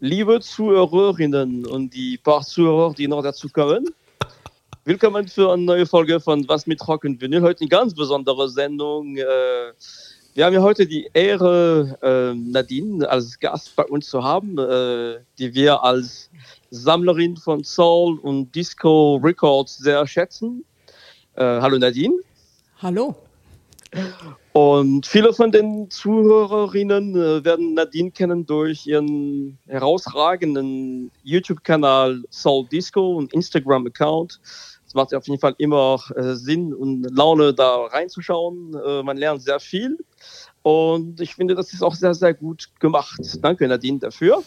liebe Zuhörerinnen und die paar Zuhörer, die noch dazu kommen. Willkommen für eine neue Folge von Was mit Rock und Vinyl. Heute eine ganz besondere Sendung. Äh, wir haben ja heute die Ehre, äh, Nadine als Gast bei uns zu haben, äh, die wir als Sammlerin von Soul und Disco Records sehr schätzen. hallo Nadine. Hallo. Und viele von den Zuhörerinnen äh, werden Nadine kennen durch ihren herausragenden YouTube-Kanal Soul Disco und Instagram-Account. Es macht auf jeden Fall immer äh, Sinn und Laune, da reinzuschauen. Äh, man lernt sehr viel. Und ich finde, das ist auch sehr, sehr gut gemacht. Danke, Nadine, dafür.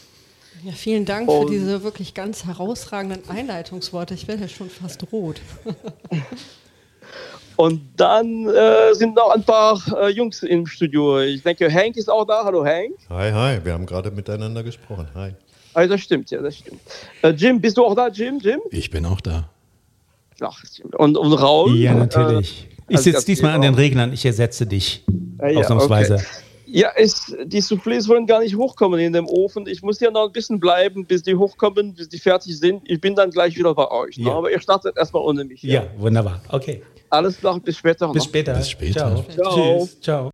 Ja, vielen Dank und für diese wirklich ganz herausragenden Einleitungsworte. Ich werde ja schon fast rot. Und dann äh, sind noch ein paar äh, Jungs im Studio. Ich denke, Hank ist auch da. Hallo, Hank. Hi, hi. Wir haben gerade miteinander gesprochen. Hi. Also das stimmt, ja, das stimmt. Äh, Jim, bist du auch da, Jim? Jim? Ich bin auch da. Ach, und, und Raul? Ja, natürlich. ich also sitze diesmal an den Reglern. Ich ersetze dich. Ja, ausnahmsweise. Okay. Ja, es, die Soufflés wollen gar nicht hochkommen in dem Ofen. Ich muss ja noch ein bisschen bleiben, bis die hochkommen, bis die fertig sind. Ich bin dann gleich wieder bei euch. Ja. Ne? Aber ihr startet erstmal ohne mich. Ja, ja wunderbar. Okay. Alles klar, bis später. Bis später. Bis später. Ciao. Ciao. Tschüss. Ciao.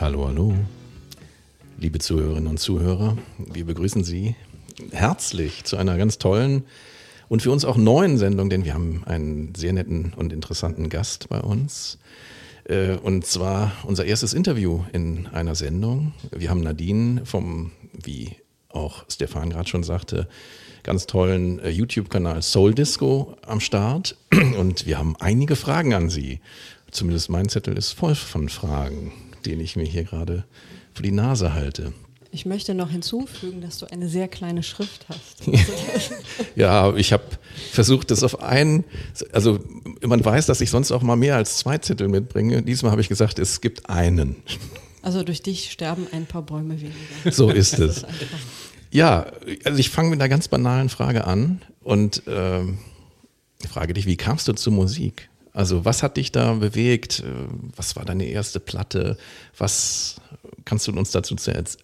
Hallo, hallo. Liebe Zuhörerinnen und Zuhörer, wir begrüßen Sie herzlich zu einer ganz tollen und für uns auch neuen Sendung, denn wir haben einen sehr netten und interessanten Gast bei uns. Äh, und zwar unser erstes Interview in einer Sendung. Wir haben Nadine vom, wie auch Stefan gerade schon sagte, ganz tollen äh, YouTube-Kanal Soul Disco am Start. Und wir haben einige Fragen an Sie. Zumindest mein Zettel ist voll von Fragen, den ich mir hier gerade vor die Nase halte. Ich möchte noch hinzufügen, dass du eine sehr kleine Schrift hast. ja, ich habe versucht, das auf einen, also man weiß, dass ich sonst auch mal mehr als zwei Zettel mitbringe. Diesmal habe ich gesagt, es gibt einen. Also durch dich sterben ein paar Bäume weniger. So ist es. ja, also ich fange mit einer ganz banalen Frage an und äh, frage dich, wie kamst du zur Musik? Also was hat dich da bewegt? Was war deine erste Platte? Was kannst du uns dazu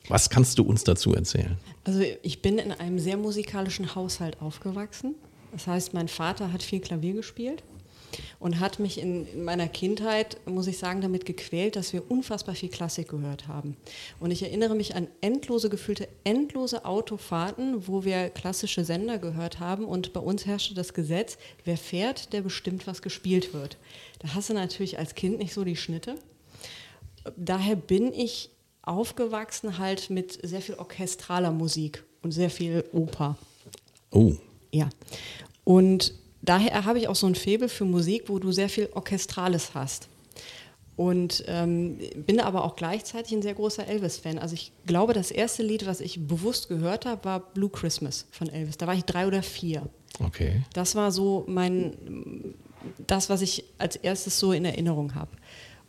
was kannst du uns dazu erzählen? Also ich bin in einem sehr musikalischen Haushalt aufgewachsen. Das heißt, mein Vater hat viel Klavier gespielt und hat mich in meiner Kindheit, muss ich sagen, damit gequält, dass wir unfassbar viel Klassik gehört haben. Und ich erinnere mich an endlose gefühlte, endlose Autofahrten, wo wir klassische Sender gehört haben und bei uns herrschte das Gesetz, wer fährt, der bestimmt, was gespielt wird. Da hast du natürlich als Kind nicht so die Schnitte. Daher bin ich aufgewachsen halt mit sehr viel orchestraler Musik und sehr viel Oper. Oh. Ja. Und daher habe ich auch so ein Faible für Musik, wo du sehr viel Orchestrales hast. Und ähm, bin aber auch gleichzeitig ein sehr großer Elvis-Fan. Also ich glaube, das erste Lied, was ich bewusst gehört habe, war Blue Christmas von Elvis. Da war ich drei oder vier. Okay. Das war so mein, das, was ich als erstes so in Erinnerung habe.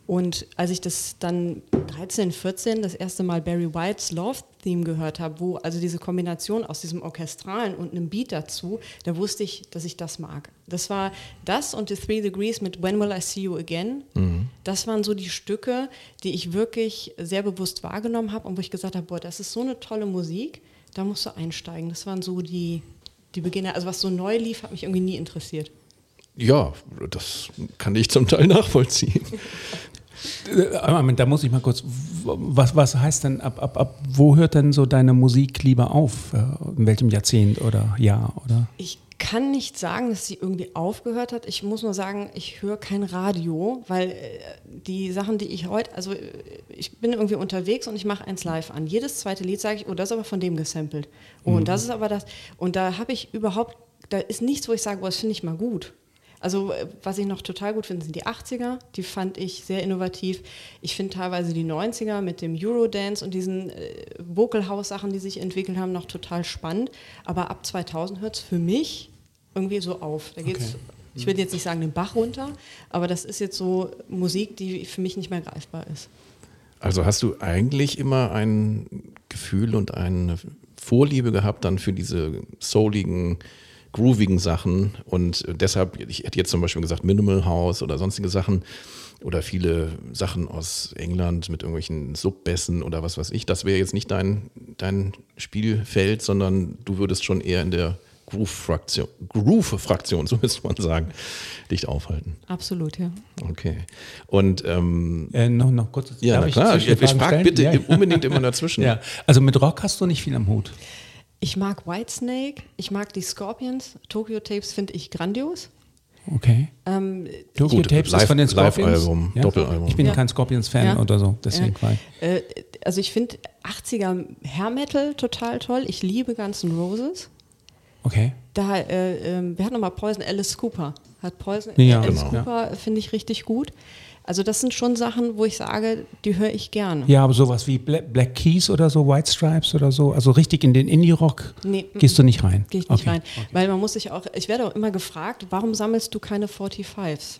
Und als ich das dann 13, 14 das erste Mal Barry Whites Love Theme gehört habe, wo also diese Kombination aus diesem Orchestralen und einem Beat dazu, da wusste ich, dass ich das mag. Das war das und The Three Degrees mit When Will I See You Again. Mhm. Das waren so die Stücke, die ich wirklich sehr bewusst wahrgenommen habe und wo ich gesagt habe, boah, das ist so eine tolle Musik, da musst du einsteigen. Das waren so die, die Beginner. Also was so neu lief, hat mich irgendwie nie interessiert. Ja, das kann ich zum Teil nachvollziehen. Äh, da muss ich mal kurz, was, was heißt denn, ab, ab, ab wo hört denn so deine Musik lieber auf? Äh, in welchem Jahrzehnt oder Jahr? Oder? Ich kann nicht sagen, dass sie irgendwie aufgehört hat. Ich muss nur sagen, ich höre kein Radio, weil äh, die Sachen, die ich heute, also ich bin irgendwie unterwegs und ich mache eins live an. Jedes zweite Lied sage ich, oh, das ist aber von dem gesampelt. Oh, mhm. und das ist aber das. Und da habe ich überhaupt, da ist nichts, wo ich sage, oh, das finde ich mal gut. Also äh, was ich noch total gut finde, sind die 80er. Die fand ich sehr innovativ. Ich finde teilweise die 90er mit dem Eurodance und diesen äh, Vocal House Sachen, die sich entwickelt haben, noch total spannend. Aber ab 2000 hört es für mich irgendwie so auf. Da geht's, okay. ich will jetzt nicht sagen den Bach runter, aber das ist jetzt so Musik, die für mich nicht mehr greifbar ist. Also hast du eigentlich immer ein Gefühl und eine Vorliebe gehabt dann für diese souligen groovigen Sachen. Und deshalb, ich hätte jetzt zum Beispiel gesagt Minimal House oder sonstige Sachen oder viele Sachen aus England mit irgendwelchen Subbässen oder was weiß ich. Das wäre jetzt nicht dein, dein Spielfeld, sondern du würdest schon eher in der Groove-Fraktion, Groove-Fraktion, so müsste man sagen, dich aufhalten. Absolut, ja. Okay. Und ähm, Äh, noch, noch kurz. ja, darf na ich klar, ich, ich frage bitte Ja. unbedingt immer dazwischen. Ja, also mit Rock hast du nicht viel am Hut. Ich mag Whitesnake, ich mag die Scorpions. Tokyo Tapes finde ich grandios. Okay. Ähm, Tokyo Tapes Live- ist von den Scorpions. Live-Album, Doppelalbum. Ich bin Ja. kein Scorpions-Fan Ja. oder so, deswegen Ja. äh, also ich finde 80er Hair Metal total toll. Ich liebe Guns N' Roses. Okay. Da, äh, ähm, wir hatten nochmal Poison Alice Cooper. Hat Poison Ja, Alice genau. Cooper finde ich richtig gut. Also das sind schon Sachen, wo ich sage, die höre ich gerne. Ja, aber sowas wie Black, Black Keys oder so, White Stripes oder so, also richtig in den Indie-Rock Nee, gehst du nicht rein. Gehe ich nicht Okay. rein. Weil man muss sich auch, ich werde auch immer gefragt, warum sammelst du keine 45s?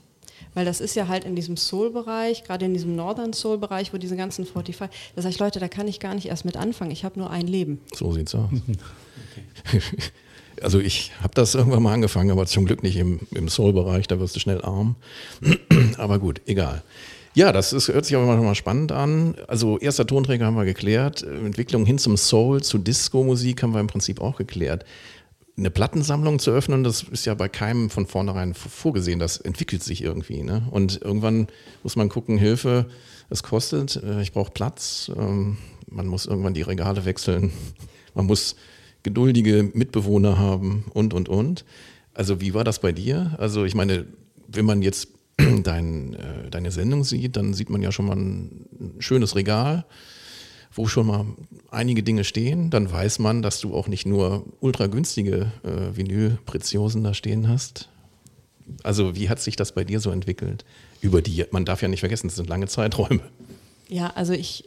Weil das ist ja halt in diesem Soul-Bereich, gerade in diesem Northern Soul-Bereich, wo diese ganzen 45, da sage ich, Leute, da kann ich gar nicht erst mit anfangen. Ich habe nur ein Leben. So sieht's aus. Also ich habe das irgendwann mal angefangen, aber zum Glück nicht im, im Soul-Bereich, da wirst du schnell arm. aber gut, egal. Ja, das ist, hört sich aber mal spannend an. Also erster Tonträger haben wir geklärt, Entwicklung hin zum Soul, zu Disco-Musik haben wir im Prinzip auch geklärt. Eine Plattensammlung zu öffnen, das ist ja bei keinem von vornherein vorgesehen, das entwickelt sich irgendwie. Ne? Und irgendwann muss man gucken, Hilfe, es kostet, äh, ich brauche Platz, ähm, man muss irgendwann die Regale wechseln, man muss geduldige Mitbewohner haben und, und, und. Also wie war das bei dir? Also ich meine, wenn man jetzt dein, äh, deine Sendung sieht, dann sieht man ja schon mal ein schönes Regal, wo schon mal einige Dinge stehen. Dann weiß man, dass du auch nicht nur ultra günstige äh, Vinylpreziosen da stehen hast. Also wie hat sich das bei dir so entwickelt? Über die, man darf ja nicht vergessen, es sind lange Zeiträume. Ja, also ich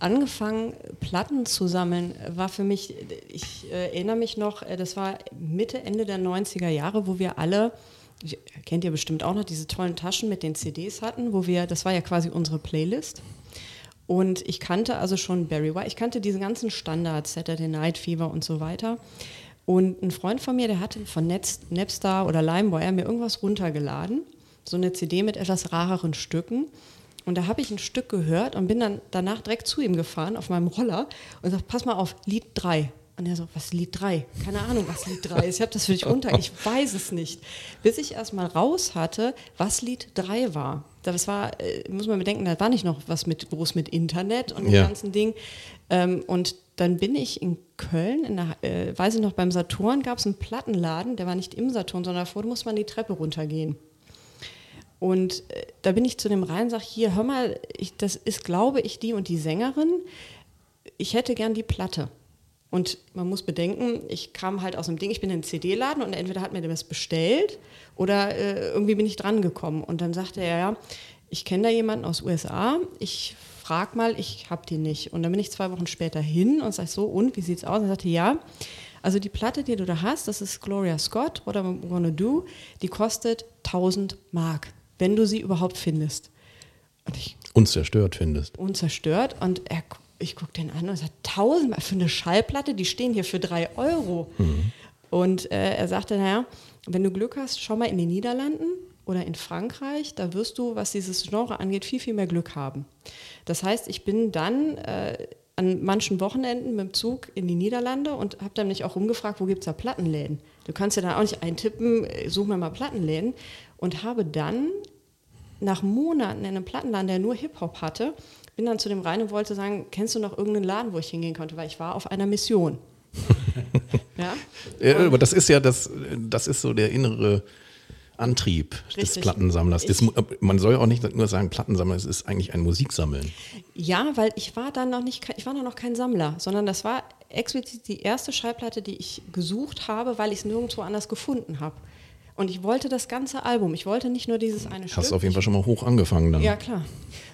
angefangen, Platten zu sammeln, war für mich, ich äh, erinnere mich noch, äh, das war Mitte, Ende der 90er Jahre, wo wir alle, kennt ihr bestimmt auch noch, diese tollen Taschen mit den CDs hatten, wo wir, das war ja quasi unsere Playlist. Und ich kannte also schon Barry White, ich kannte diese ganzen Standards, Saturday Night Fever und so weiter. Und ein Freund von mir, der hatte von Netz, Napstar oder LimeWire mir irgendwas runtergeladen, so eine CD mit etwas rareren Stücken. Und da habe ich ein Stück gehört und bin dann danach direkt zu ihm gefahren auf meinem Roller und sagt, pass mal auf, Lied 3. Und er so, was ist Lied 3? Keine Ahnung, was Lied 3 ist. Ich habe das für dich runter, ich weiß es nicht. Bis ich erst mal raus hatte, was Lied 3 war. Das war, äh, muss man bedenken, da war nicht noch was mit groß mit Internet und dem Ja. ganzen Ding. Ähm, und dann bin ich in Köln, in der, äh, weiß ich noch, beim Saturn gab es einen Plattenladen, der war nicht im Saturn, sondern davor musste man die Treppe runtergehen. Und äh, da bin ich zu dem rein sage, hier, hör mal, ich, das ist, glaube ich, die und die Sängerin. Ich hätte gern die Platte. Und man muss bedenken, ich kam halt aus dem Ding, ich bin in den CD-Laden und entweder hat mir der das bestellt oder äh, irgendwie bin ich dran gekommen. Und dann sagte er, ja, ich kenne da jemanden aus USA, ich frag mal, ich habe die nicht. Und dann bin ich zwei Wochen später hin und sage so, und wie sieht's aus? Und er sagte, ja, also die Platte, die du da hast, das ist Gloria Scott, What I'm Gonna Do, die kostet 1000 Mark, wenn du sie überhaupt findest. Und ich Unzerstört findest. unzerstört und er, ich gucke den an und sagt, 1000 Mark für eine Schallplatte, die stehen hier für 3 Euro. Und äh, er sagte, naja, wenn du Glück hast, schau mal in den Niederlanden oder in Frankreich, da wirst du, was dieses Genre angeht, viel, viel mehr Glück haben. Das heißt, ich bin dann äh, an manchen Wochenenden mit dem Zug in die Niederlande und habe dann mich auch rumgefragt, wo gibt es da Plattenläden? Du kannst ja da auch nicht eintippen, äh, such mir mal Plattenläden. Und habe dann nach Monaten in einem Plattenladen, der nur Hip-Hop hatte, bin dann zu dem rein und wollte sagen, kennst du noch irgendeinen Laden, wo ich hingehen konnte, weil ich war auf einer Mission. ja? Ja, aber das ist ja das, das ist so der innere Antrieb des Richtig. Plattensammlers. Das, man soll ja auch nicht nur sagen Plattensammler, es ist eigentlich ein Musiksammeln. ja, weil ich war dann noch nicht, ich war noch kein Sammler, sondern das war explizit die erste Schallplatte, die ich gesucht habe, weil ich es nirgendwo anders gefunden habe. Und ich wollte das ganze Album. Ich wollte nicht nur dieses eine Stück. Hast auf jeden Fall schon mal hoch angefangen dann. Ja, klar.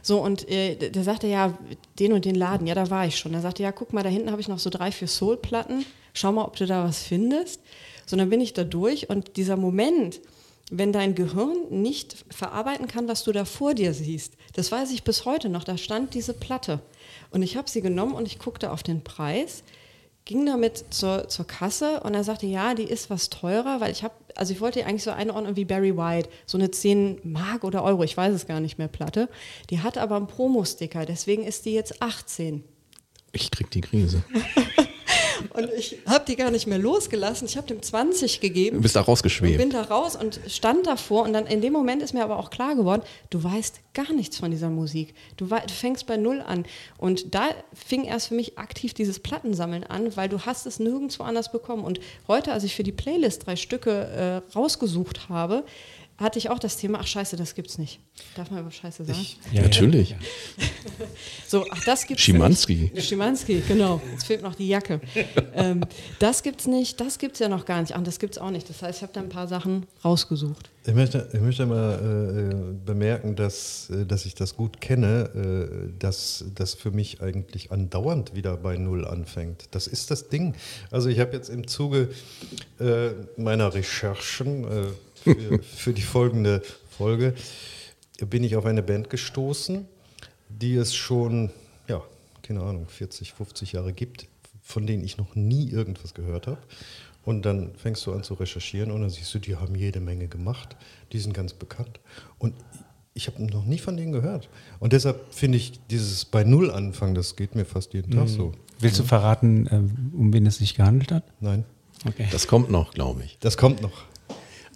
So, und äh, der sagte ja, den und den Laden, ja, da war ich schon. Er sagte, ja, guck mal, da hinten habe ich noch so drei, vier Soul-Platten. Schau mal, ob du da was findest. So, dann bin ich da durch und dieser Moment, wenn dein Gehirn nicht verarbeiten kann, was du da vor dir siehst, das weiß ich bis heute noch. Da stand diese Platte. Und ich habe sie genommen und ich guckte auf den Preis. ging damit zur, zur Kasse und er sagte, ja, die ist was teurer, weil ich habe, also ich wollte die eigentlich so einordnen wie Barry White, so eine 10 Mark oder Euro, ich weiß es gar nicht mehr, Platte. Die hat aber einen Promo-Sticker, deswegen ist die jetzt 18. Ich krieg die Krise. Und ich habe die gar nicht mehr losgelassen. Ich habe dem 20 gegeben. Du bist da rausgeschwebt. bin da raus und stand davor und dann in dem Moment ist mir aber auch klar geworden, du weißt gar nichts von dieser Musik. Du, du fängst bei Null an. Und da fing erst für mich aktiv dieses Plattensammeln an, weil du hast es nirgendwo anders bekommen. Und heute, als ich für die Playlist drei Stücke äh, rausgesucht habe, hatte ich auch das Thema, ach scheiße, das gibt's nicht. Darf man über Scheiße sagen? Ja, Natürlich. Ja, ja. So, ach, das gibt's Schimanski. nicht. Schimanski, genau. Jetzt fehlt noch die Jacke. ähm, das gibt's nicht, das gibt's ja noch gar nicht. Ach, das gibt's auch nicht. Das heißt, ich habe da ein paar Sachen rausgesucht. Ich möchte, ich möchte mal äh, bemerken, dass, äh, dass ich das gut kenne, äh, dass das für mich eigentlich andauernd wieder bei Null anfängt. Das ist das Ding. Also ich habe jetzt im Zuge äh, meiner Recherchen äh, für, für die folgende Folge bin ich auf eine Band gestoßen, die es schon, ja, keine Ahnung, 40, 50 Jahre gibt, von denen ich noch nie irgendwas gehört habe. Und dann fängst du an zu recherchieren und dann siehst du, die haben jede Menge gemacht. Die sind ganz bekannt. Und ich habe noch nie von denen gehört. Und deshalb finde ich dieses bei Null anfangen, das geht mir fast jeden Tag so. Willst du verraten, äh, um wen es sich gehandelt hat? Nein, Okay. Das kommt noch, glaube ich. das kommt noch.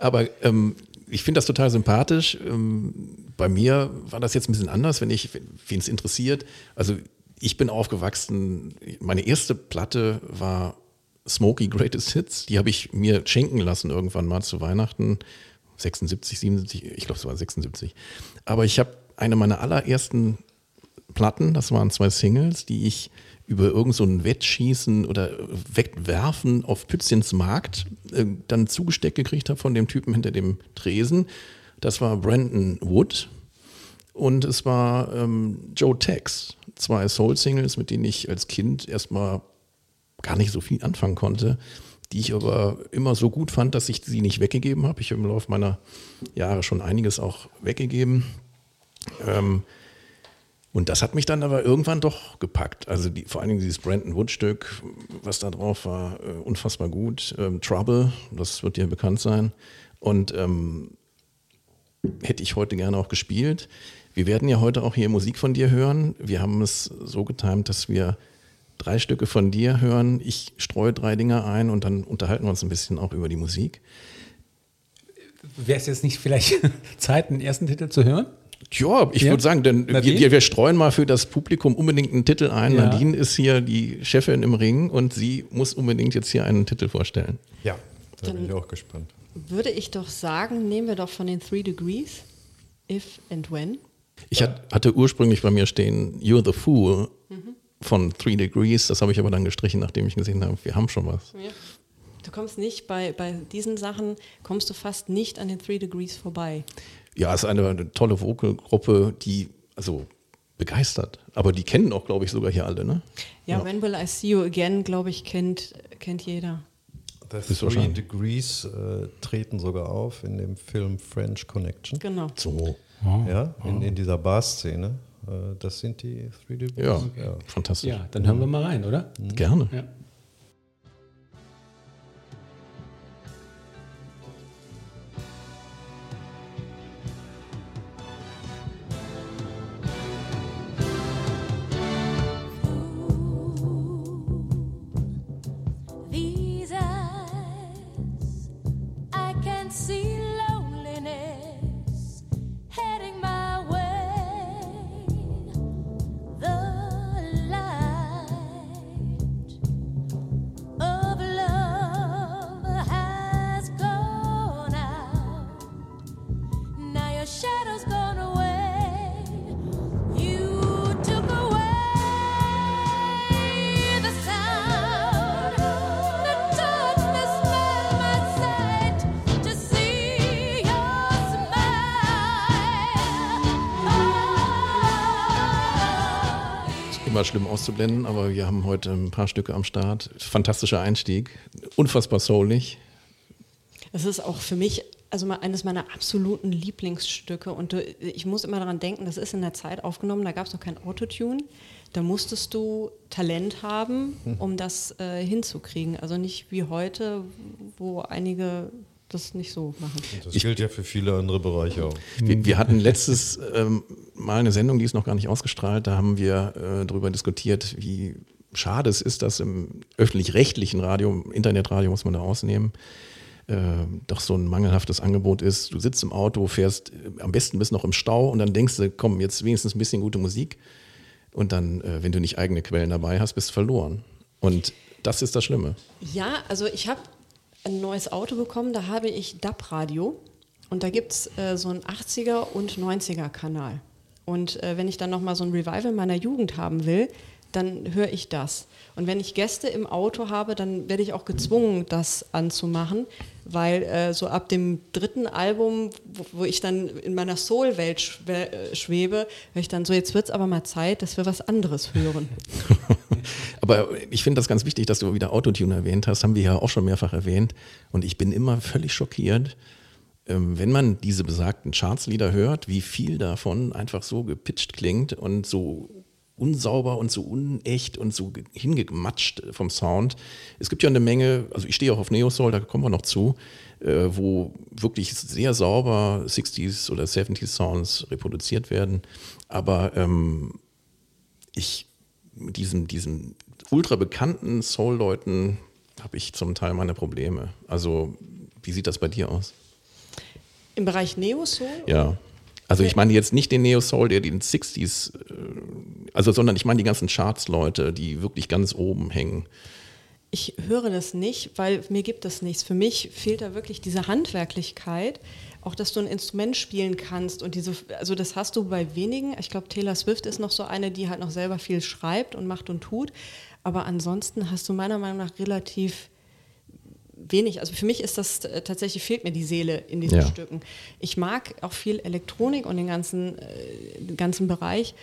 Aber ähm, ich finde das total sympathisch. Ähm, bei mir war das jetzt ein bisschen anders, wenn ich, wen es interessiert. Also ich bin aufgewachsen, meine erste Platte war Smokey Greatest Hits. Die habe ich mir schenken lassen irgendwann mal zu Weihnachten. 76, 77, ich glaube es war 76. Aber ich habe eine meiner allerersten Platten, das waren zwei Singles, die ich über irgend so Wettschießen oder Wegwerfen auf Pützchens Markt äh, dann zugesteckt gekriegt habe von dem Typen hinter dem Tresen. Das war Brandon Wood und es war ähm, Joe Tex, zwei Soul-Singles, mit denen ich als Kind erstmal gar nicht so viel anfangen konnte, die ich aber immer so gut fand, dass ich sie nicht weggegeben habe. Ich habe im Laufe meiner Jahre schon einiges auch weggegeben. Ähm, und das hat mich dann aber irgendwann doch gepackt. Also die, vor allen Dingen dieses Brandon Wood-Stück, was da drauf war, äh, unfassbar gut. Ähm, Trouble, das wird dir bekannt sein. Und ähm, hätte ich heute gerne auch gespielt. Wir werden ja heute auch hier Musik von dir hören. Wir haben es so getimt, dass wir drei Stücke von dir hören. Ich streue drei Dinger ein und dann unterhalten wir uns ein bisschen auch über die Musik. Wäre es jetzt nicht vielleicht Zeit, den ersten Titel zu hören? Ja, ich Ja? würde sagen, denn wir, wir, streuen mal für das Publikum unbedingt einen Titel ein. Ja. Nadine ist hier die Chefin im Ring und sie muss unbedingt jetzt hier einen Titel vorstellen. Ja, da Dann- bin ich auch gespannt. Würde ich doch sagen, nehmen wir doch von den Three Degrees, If and When. Ich hat, hatte ursprünglich bei mir stehen You're the Fool von Three Degrees. Das habe ich aber dann gestrichen, nachdem ich gesehen habe, wir haben schon was. Du kommst nicht bei, bei diesen Sachen, kommst du fast nicht an den Three Degrees vorbei. Ja, es ist eine, eine tolle Vokalgruppe, die also begeistert. Aber die kennen auch, glaube ich, sogar hier alle, ne? Ja, When Will I See You Again, glaube ich, kennt, kennt jeder. The Ist Three. Degrees äh, treten sogar auf in dem Film French Connection. Genau. So. Ja, in, in dieser Bar-Szene. Äh, das sind die Three Degrees. Ja, fantastisch. Ja, dann hören wir mal rein, oder? Gerne. Ja. Immer schlimm auszublenden, aber wir haben heute ein paar Stücke am Start. Fantastischer Einstieg, unfassbar soulig. Es ist auch für mich also mal eines meiner absoluten Lieblingsstücke und du, ich muss immer daran denken, das ist in der Zeit aufgenommen, da gab es noch kein Autotune. da musstest du Talent haben, um das äh, hinzukriegen. Also nicht wie heute, wo einige das nicht so machen. Das gilt ja für viele andere Bereiche auch. Wir, wir hatten letztes ähm, Mal eine Sendung, die ist noch gar nicht ausgestrahlt. Da haben wir äh, darüber diskutiert, wie schade es ist, dass im öffentlich-rechtlichen Radio, im Internetradio muss man da ausnehmen, äh, doch so ein mangelhaftes Angebot ist. Du sitzt im Auto, fährst äh, am besten bis noch im Stau und dann denkst du, komm, jetzt wenigstens ein bisschen gute Musik. Und dann, äh, wenn du nicht eigene Quellen dabei hast, bist du verloren. Und das ist das Schlimme. Ja, also ich habe ein neues Auto bekommen, da habe ich DAB-Radio und da gibt es äh, so einen 80er und 90er Kanal. Und äh, wenn ich dann nochmal so ein Revival meiner Jugend haben will, dann höre ich das. Und wenn ich Gäste im Auto habe, dann werde ich auch gezwungen, das anzumachen, weil äh, so ab dem dritten Album, wo, wo ich dann in meiner Soul-Welt äh, schwebe, höre ich dann so, jetzt wird es aber mal Zeit, dass wir was anderes hören. Aber ich finde das ganz wichtig, dass du wieder Autotune erwähnt hast, haben wir ja auch schon mehrfach erwähnt. Und ich bin immer völlig schockiert, ähm, wenn man diese besagten Chartslieder hört, wie viel davon einfach so gepitcht klingt und so unsauber und so unecht und so ge- hingematscht vom Sound. Es gibt ja eine Menge, also ich stehe auch auf Neo Soul, da kommen wir noch zu, äh, wo wirklich sehr sauber 60s oder 70s Sounds reproduziert werden. Aber ähm, ich mit diesen, diesen ultra bekannten Soul-Leuten habe ich zum Teil meine Probleme. Also, wie sieht das bei dir aus? Im Bereich Neo-Soul Ja. Also ich meine jetzt nicht den Neo Soul, der den 60s, äh, also sondern ich meine die ganzen Charts-Leute, die wirklich ganz oben hängen. Ich höre das nicht, weil mir gibt es nichts. Für mich fehlt da wirklich diese Handwerklichkeit, auch dass du ein Instrument spielen kannst und diese, also das hast du bei wenigen. Ich glaube, Taylor Swift ist noch so eine, die halt noch selber viel schreibt und macht und tut. Aber ansonsten hast du meiner Meinung nach relativ wenig. Also für mich ist das äh, tatsächlich fehlt mir die Seele in diesen Ja. Stücken. Ich mag auch viel Elektronik und den ganzen, äh, den ganzen Bereich,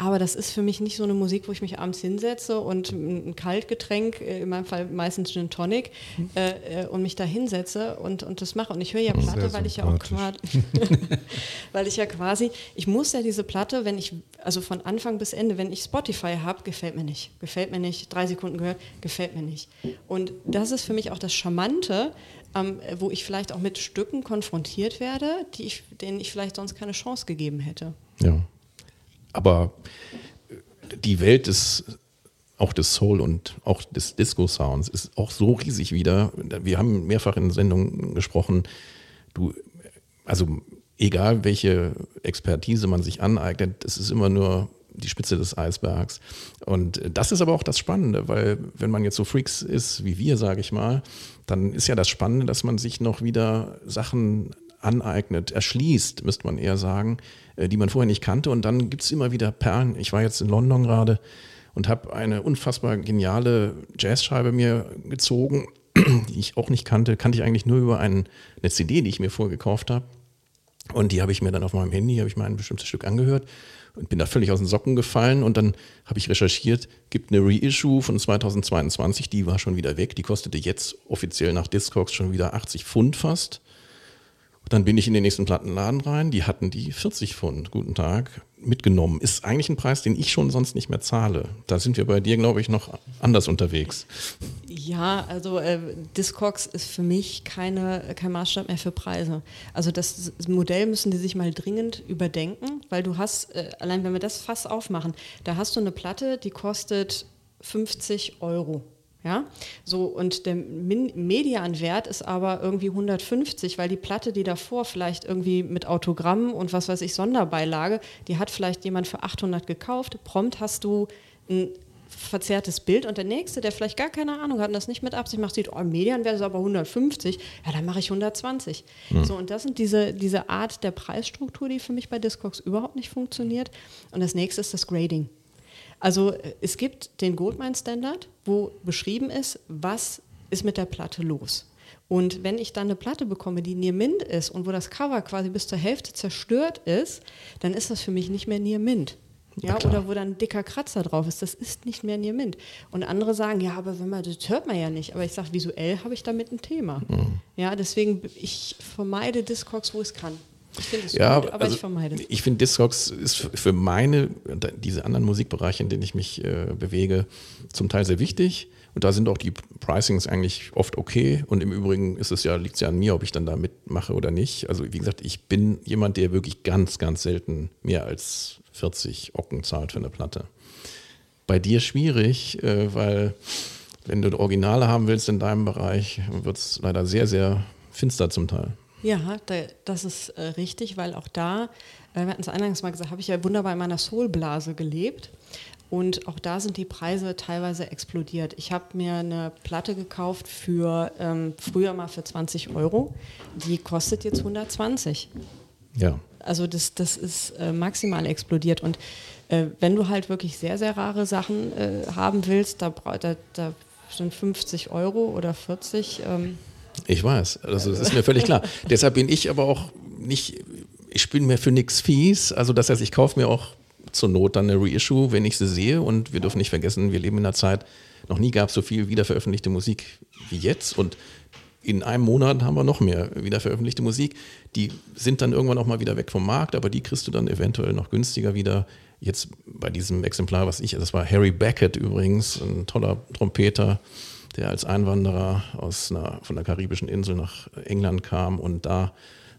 aber das ist für mich nicht so eine Musik, wo ich mich abends hinsetze und ein Kaltgetränk, äh, in meinem Fall meistens Gin Tonic, äh, äh, und mich da hinsetze und, und das mache. Und ich höre ja Platte, weil ich ja auch quasi, weil ich ja quasi, ich muss ja diese Platte, wenn ich, also von Anfang bis Ende, wenn ich Spotify habe, gefällt mir nicht. Gefällt mir nicht. Drei Sekunden gehört, gefällt mir nicht. Und das ist für mich auch das Charmante, ähm, wo ich vielleicht auch mit Stücken konfrontiert werde, die ich, denen ich vielleicht sonst keine Chance gegeben hätte. Ja. Aber äh, die Welt des auch des Soul und auch des Disco-Sounds ist auch so riesig wieder. Wir haben mehrfach in Sendungen gesprochen, du, also egal welche Expertise man sich aneignet, es ist immer nur die Spitze des Eisbergs. Und das ist aber auch das Spannende, weil wenn man jetzt so Freaks ist wie wir, sage ich mal, dann ist ja das Spannende, dass man sich noch wieder Sachen aneignet, erschließt, müsste man eher sagen, äh, die man vorher nicht kannte. Und dann gibt es immer wieder Perlen. Ich war jetzt in London gerade und habe eine unfassbar geniale Jazzscheibe mir gezogen, die ich auch nicht kannte. Kannte ich eigentlich nur über einen, eine CD, die ich mir vorher gekauft habe. Und die habe ich mir dann auf meinem Handy, habe ich mir ein bestimmtes Stück angehört und bin da völlig aus den Socken gefallen. Und dann habe ich recherchiert, gibt eine Reissue von 2022, die war schon wieder weg. Die kostete jetzt offiziell nach Discogs schon wieder 80 Pfund fast. Dann bin ich in den nächsten Plattenladen rein, die hatten die 40 Pfund, guten Tag, mitgenommen. Ist eigentlich ein Preis, den ich schon sonst nicht mehr zahle. Da sind wir bei dir, glaube ich, noch anders unterwegs. Ja, also äh, Discogs ist für mich keine, kein Maßstab mehr für Preise. Also das Modell müssen die sich mal dringend überdenken, weil du hast, äh, allein wenn wir das Fass aufmachen, da hast du eine Platte, die kostet 50 Euro. Ja, so und der Min Medianwert ist aber irgendwie 150, weil die Platte, die davor vielleicht irgendwie mit Autogramm und was weiß ich, Sonderbeilage, die hat vielleicht jemand für 800 gekauft. Prompt hast du ein verzerrtes Bild und der nächste, der vielleicht gar keine Ahnung hat und das nicht mit Absicht macht, sieht, oh, Medianwert ist aber 150, ja, dann mache ich 120. So, und das sind diese, diese Art der Preisstruktur, die für mich bei Discogs überhaupt nicht funktioniert. Und das nächste ist das Grading. Also äh, es gibt den Goldmine-Standard, wo beschrieben ist, was ist mit der Platte los. Und wenn ich dann eine Platte bekomme, die Near Mint ist und wo das Cover quasi bis zur Hälfte zerstört ist, dann ist das für mich nicht mehr Near Mint. Ja, oder wo dann ein dicker Kratzer drauf ist, das ist nicht mehr Near Mint. Und andere sagen, ja, aber wenn man, das hört man ja nicht. Aber ich sage, visuell habe ich damit ein Thema. Ja, deswegen, ich vermeide Discogs, wo es kann. Ich finde es Ja, gut, aber also ich vermeide es. Ich finde, Discogs ist für- meine, diese anderen Musikbereiche, in denen ich mich äh, bewege, zum Teil sehr wichtig. Und da sind auch die Pricings eigentlich oft okay. Und im Übrigen ist es ja, liegt es ja an mir, ob ich dann da mitmache oder nicht. Also wie gesagt, ich bin jemand, der wirklich ganz, ganz selten mehr als 40 Ocken zahlt für eine Platte. Bei dir schwierig, äh, weil wenn du Originale haben willst in deinem Bereich, wird es leider sehr, sehr finster zum Teil. Ja, da, das ist äh, richtig, weil auch da, äh, wir hatten es eingangs mal gesagt, habe ich ja wunderbar in meiner Soulblase gelebt. Und auch da sind die Preise teilweise explodiert. Ich habe mir eine Platte gekauft für ähm, früher mal für 20 Euro. Die kostet jetzt 120. Ja. Also das, das ist äh, maximal explodiert. Und äh, wenn du halt wirklich sehr, sehr rare Sachen äh, haben willst, da, da, da sind 50 Euro oder 40. Ähm, Ich weiß, also das ist mir völlig klar. Deshalb bin ich aber auch nicht, ich bin mir für nichts fies. Also das heißt, ich kaufe mir auch zur Not dann eine Reissue, wenn ich sie sehe. Und wir dürfen nicht vergessen, wir leben in einer Zeit, noch nie gab es so viel wiederveröffentlichte Musik wie jetzt. Und in einem Monat haben wir noch mehr wiederveröffentlichte Musik. Die sind dann irgendwann auch mal wieder weg vom Markt, aber die kriegst du dann eventuell noch günstiger wieder. Jetzt bei diesem Exemplar, was ich, das war Harry Beckett übrigens, ein toller Trompeter, der als Einwanderer aus einer, von der karibischen Insel nach England kam und da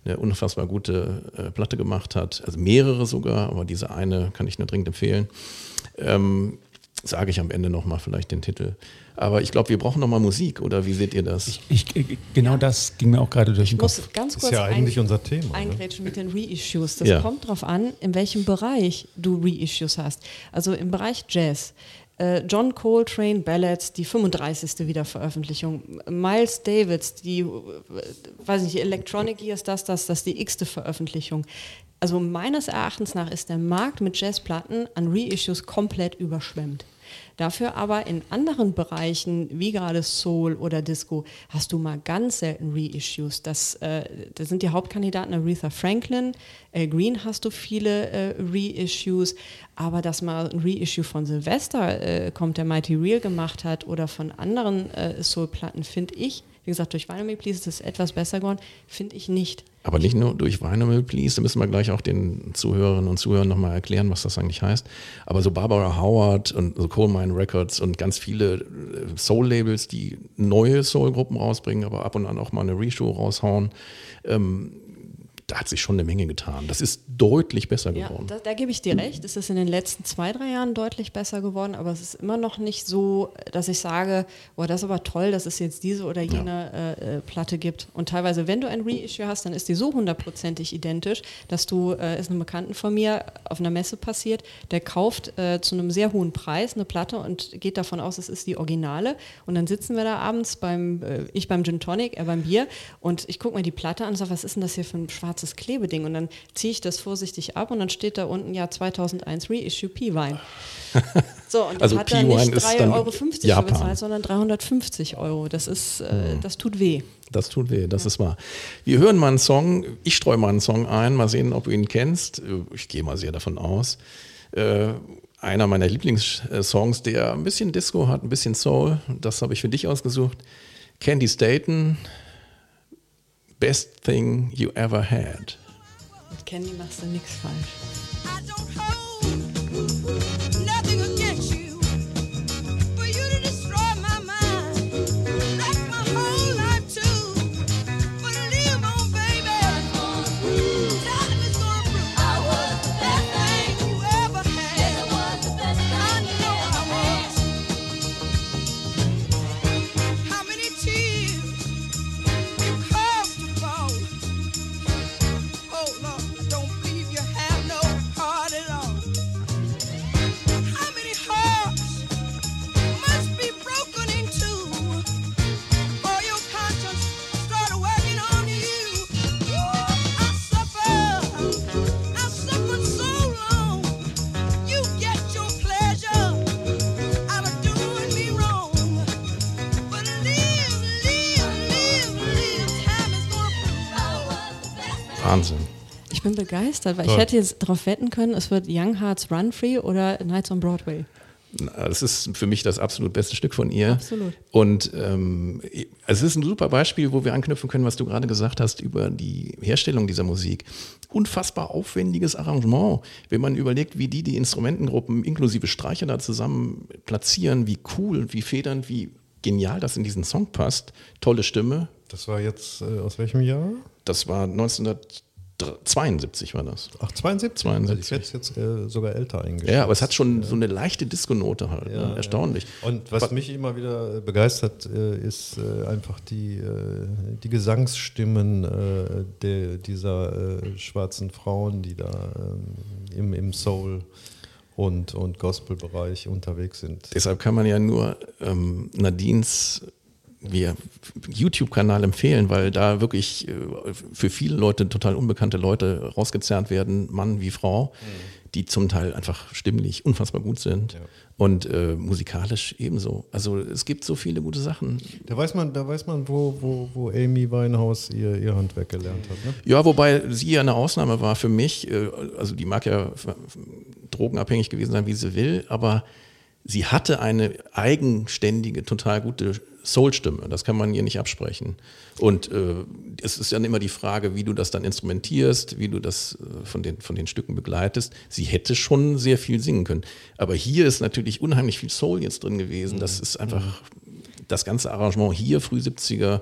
eine unfassbar gute äh, Platte gemacht hat. Also mehrere sogar, aber diese eine kann ich nur dringend empfehlen. Ähm, sage ich am Ende nochmal vielleicht den Titel. Aber ich glaube, wir brauchen nochmal Musik, oder wie seht ihr das? Ich, äh, genau das ging mir auch gerade durch den ich muss Kopf. ganz Ist kurz ja eigentlich ein- unser Thema. Ne? eingrätschen mit den Reissues. Das Ja. kommt darauf an, in welchem Bereich du Reissues hast. Also im Bereich Jazz. Äh, John Coltrane Ballads, die 35. Wiederveröffentlichung. Miles Davids, die, äh, weiß nicht, Electronic Years, das, das, das, die x-te Veröffentlichung. Also meines Erachtens nach ist der Markt mit Jazzplatten an Reissues komplett überschwemmt. Dafür aber in anderen Bereichen, wie gerade Soul oder Disco, hast du mal ganz selten Reissues. Das, äh, das sind die Hauptkandidaten Aretha Franklin, Al Green hast du viele äh, Reissues, aber dass mal ein Reissue von Sylvester äh, kommt, der Mighty Real gemacht hat, oder von anderen äh, Soul-Platten, finde ich, gesagt, durch Vinyl Please ist es etwas besser geworden, finde ich nicht. Aber nicht nur durch Vinyl Please, da müssen wir gleich auch den Zuhörerinnen und Zuhörern nochmal erklären, was das eigentlich heißt. Aber so Barbara Howard und so Coal Mine Records und ganz viele äh, Soul-Labels, die neue Soul-Gruppen rausbringen, aber ab und an auch mal eine Reshow raushauen, ähm, da hat sich schon eine Menge getan. Das ist deutlich besser Ja, geworden. da, da gebe ich dir recht. Es ist in den letzten zwei, drei Jahren deutlich besser geworden, aber es ist immer noch nicht so, dass ich sage, boah, das ist aber toll, dass es jetzt diese oder jene äh, äh, Platte gibt. Und teilweise, wenn du ein Reissue hast, dann ist die so hundertprozentig identisch, dass du, äh, ist einem Bekannten von mir auf einer Messe passiert, der kauft äh, zu einem sehr hohen Preis eine Platte und geht davon aus, es ist die Originale. Und dann sitzen wir da abends beim, äh, ich beim Gin Tonic, er beim Bier und ich gucke mir die Platte an und sage, was ist denn das hier für ein schwarzes Klebeding? Und dann ziehe ich das vorsichtig ab und dann steht da unten ja 2001 Reissue P-Wein. So, und Also hat er P-Wine nicht ist 3,50 dann Euro für bezahlt, sondern 350 Euro. Das ist, äh, das tut weh. Das tut weh, das ist wahr. Wir hören mal einen Song, ich streue mal einen Song ein, mal sehen, ob du ihn kennst. Ich gehe mal sehr davon aus. Äh, einer meiner Lieblingssongs, der ein bisschen Disco hat, ein bisschen Soul. Das habe ich für dich ausgesucht. Candy Staten, Best Thing You Ever Had. Mit Candy machst du nichts falsch. Ich bin begeistert, weil Toll. ich hätte jetzt darauf wetten können, es wird Young Hearts Run Free oder Nights on Broadway. Das ist für mich das absolut beste Stück von ihr. Absolut. Und ähm, es ist ein super Beispiel, wo wir anknüpfen können, was du gerade gesagt hast über die Herstellung dieser Musik. Unfassbar aufwendiges Arrangement, wenn man überlegt, wie die die Instrumentengruppen inklusive Streicher da zusammen platzieren, wie cool, wie federnd, wie genial das in diesen Song passt. Tolle Stimme. Das war jetzt äh, aus welchem Jahr? Das war 1972 war das. Ach, 72? 72. Ich hätte es jetzt äh, sogar älter eingeschätzt. Ja, aber es hat schon so eine leichte Disco-Note halt. ne? Erstaunlich. Und was mich immer wieder äh, begeistert, äh, ist äh, einfach die, äh, die Gesangsstimmen äh, der, dieser schwarzen Frauen, die da ähm, im, im Soul- und, und Gospel-Bereich unterwegs sind. Deshalb kann man ja nur ähm, Nadines wir YouTube-Kanal empfehlen, weil da wirklich äh, für viele Leute, total unbekannte Leute rausgezerrt werden, Mann wie Frau, die zum Teil einfach stimmlich unfassbar gut sind und äh, musikalisch ebenso. Also es gibt so viele gute Sachen. Da weiß man, da weiß man wo, wo, wo Amy Winehouse ihr, ihr Handwerk gelernt hat. Ne? Ja, wobei sie ja eine Ausnahme war für mich. äh, Also die mag ja drogenabhängig gewesen sein, wie sie will, aber sie hatte eine eigenständige, total gute Soul-Stimme. Das kann man ihr nicht absprechen. Und äh, es ist dann immer die Frage, wie du das dann instrumentierst, wie du das äh, von, den, von den Stücken begleitest. Sie hätte schon sehr viel singen können. Aber hier ist natürlich unheimlich viel Soul jetzt drin gewesen. Das ist einfach das ganze Arrangement hier, früh 70er,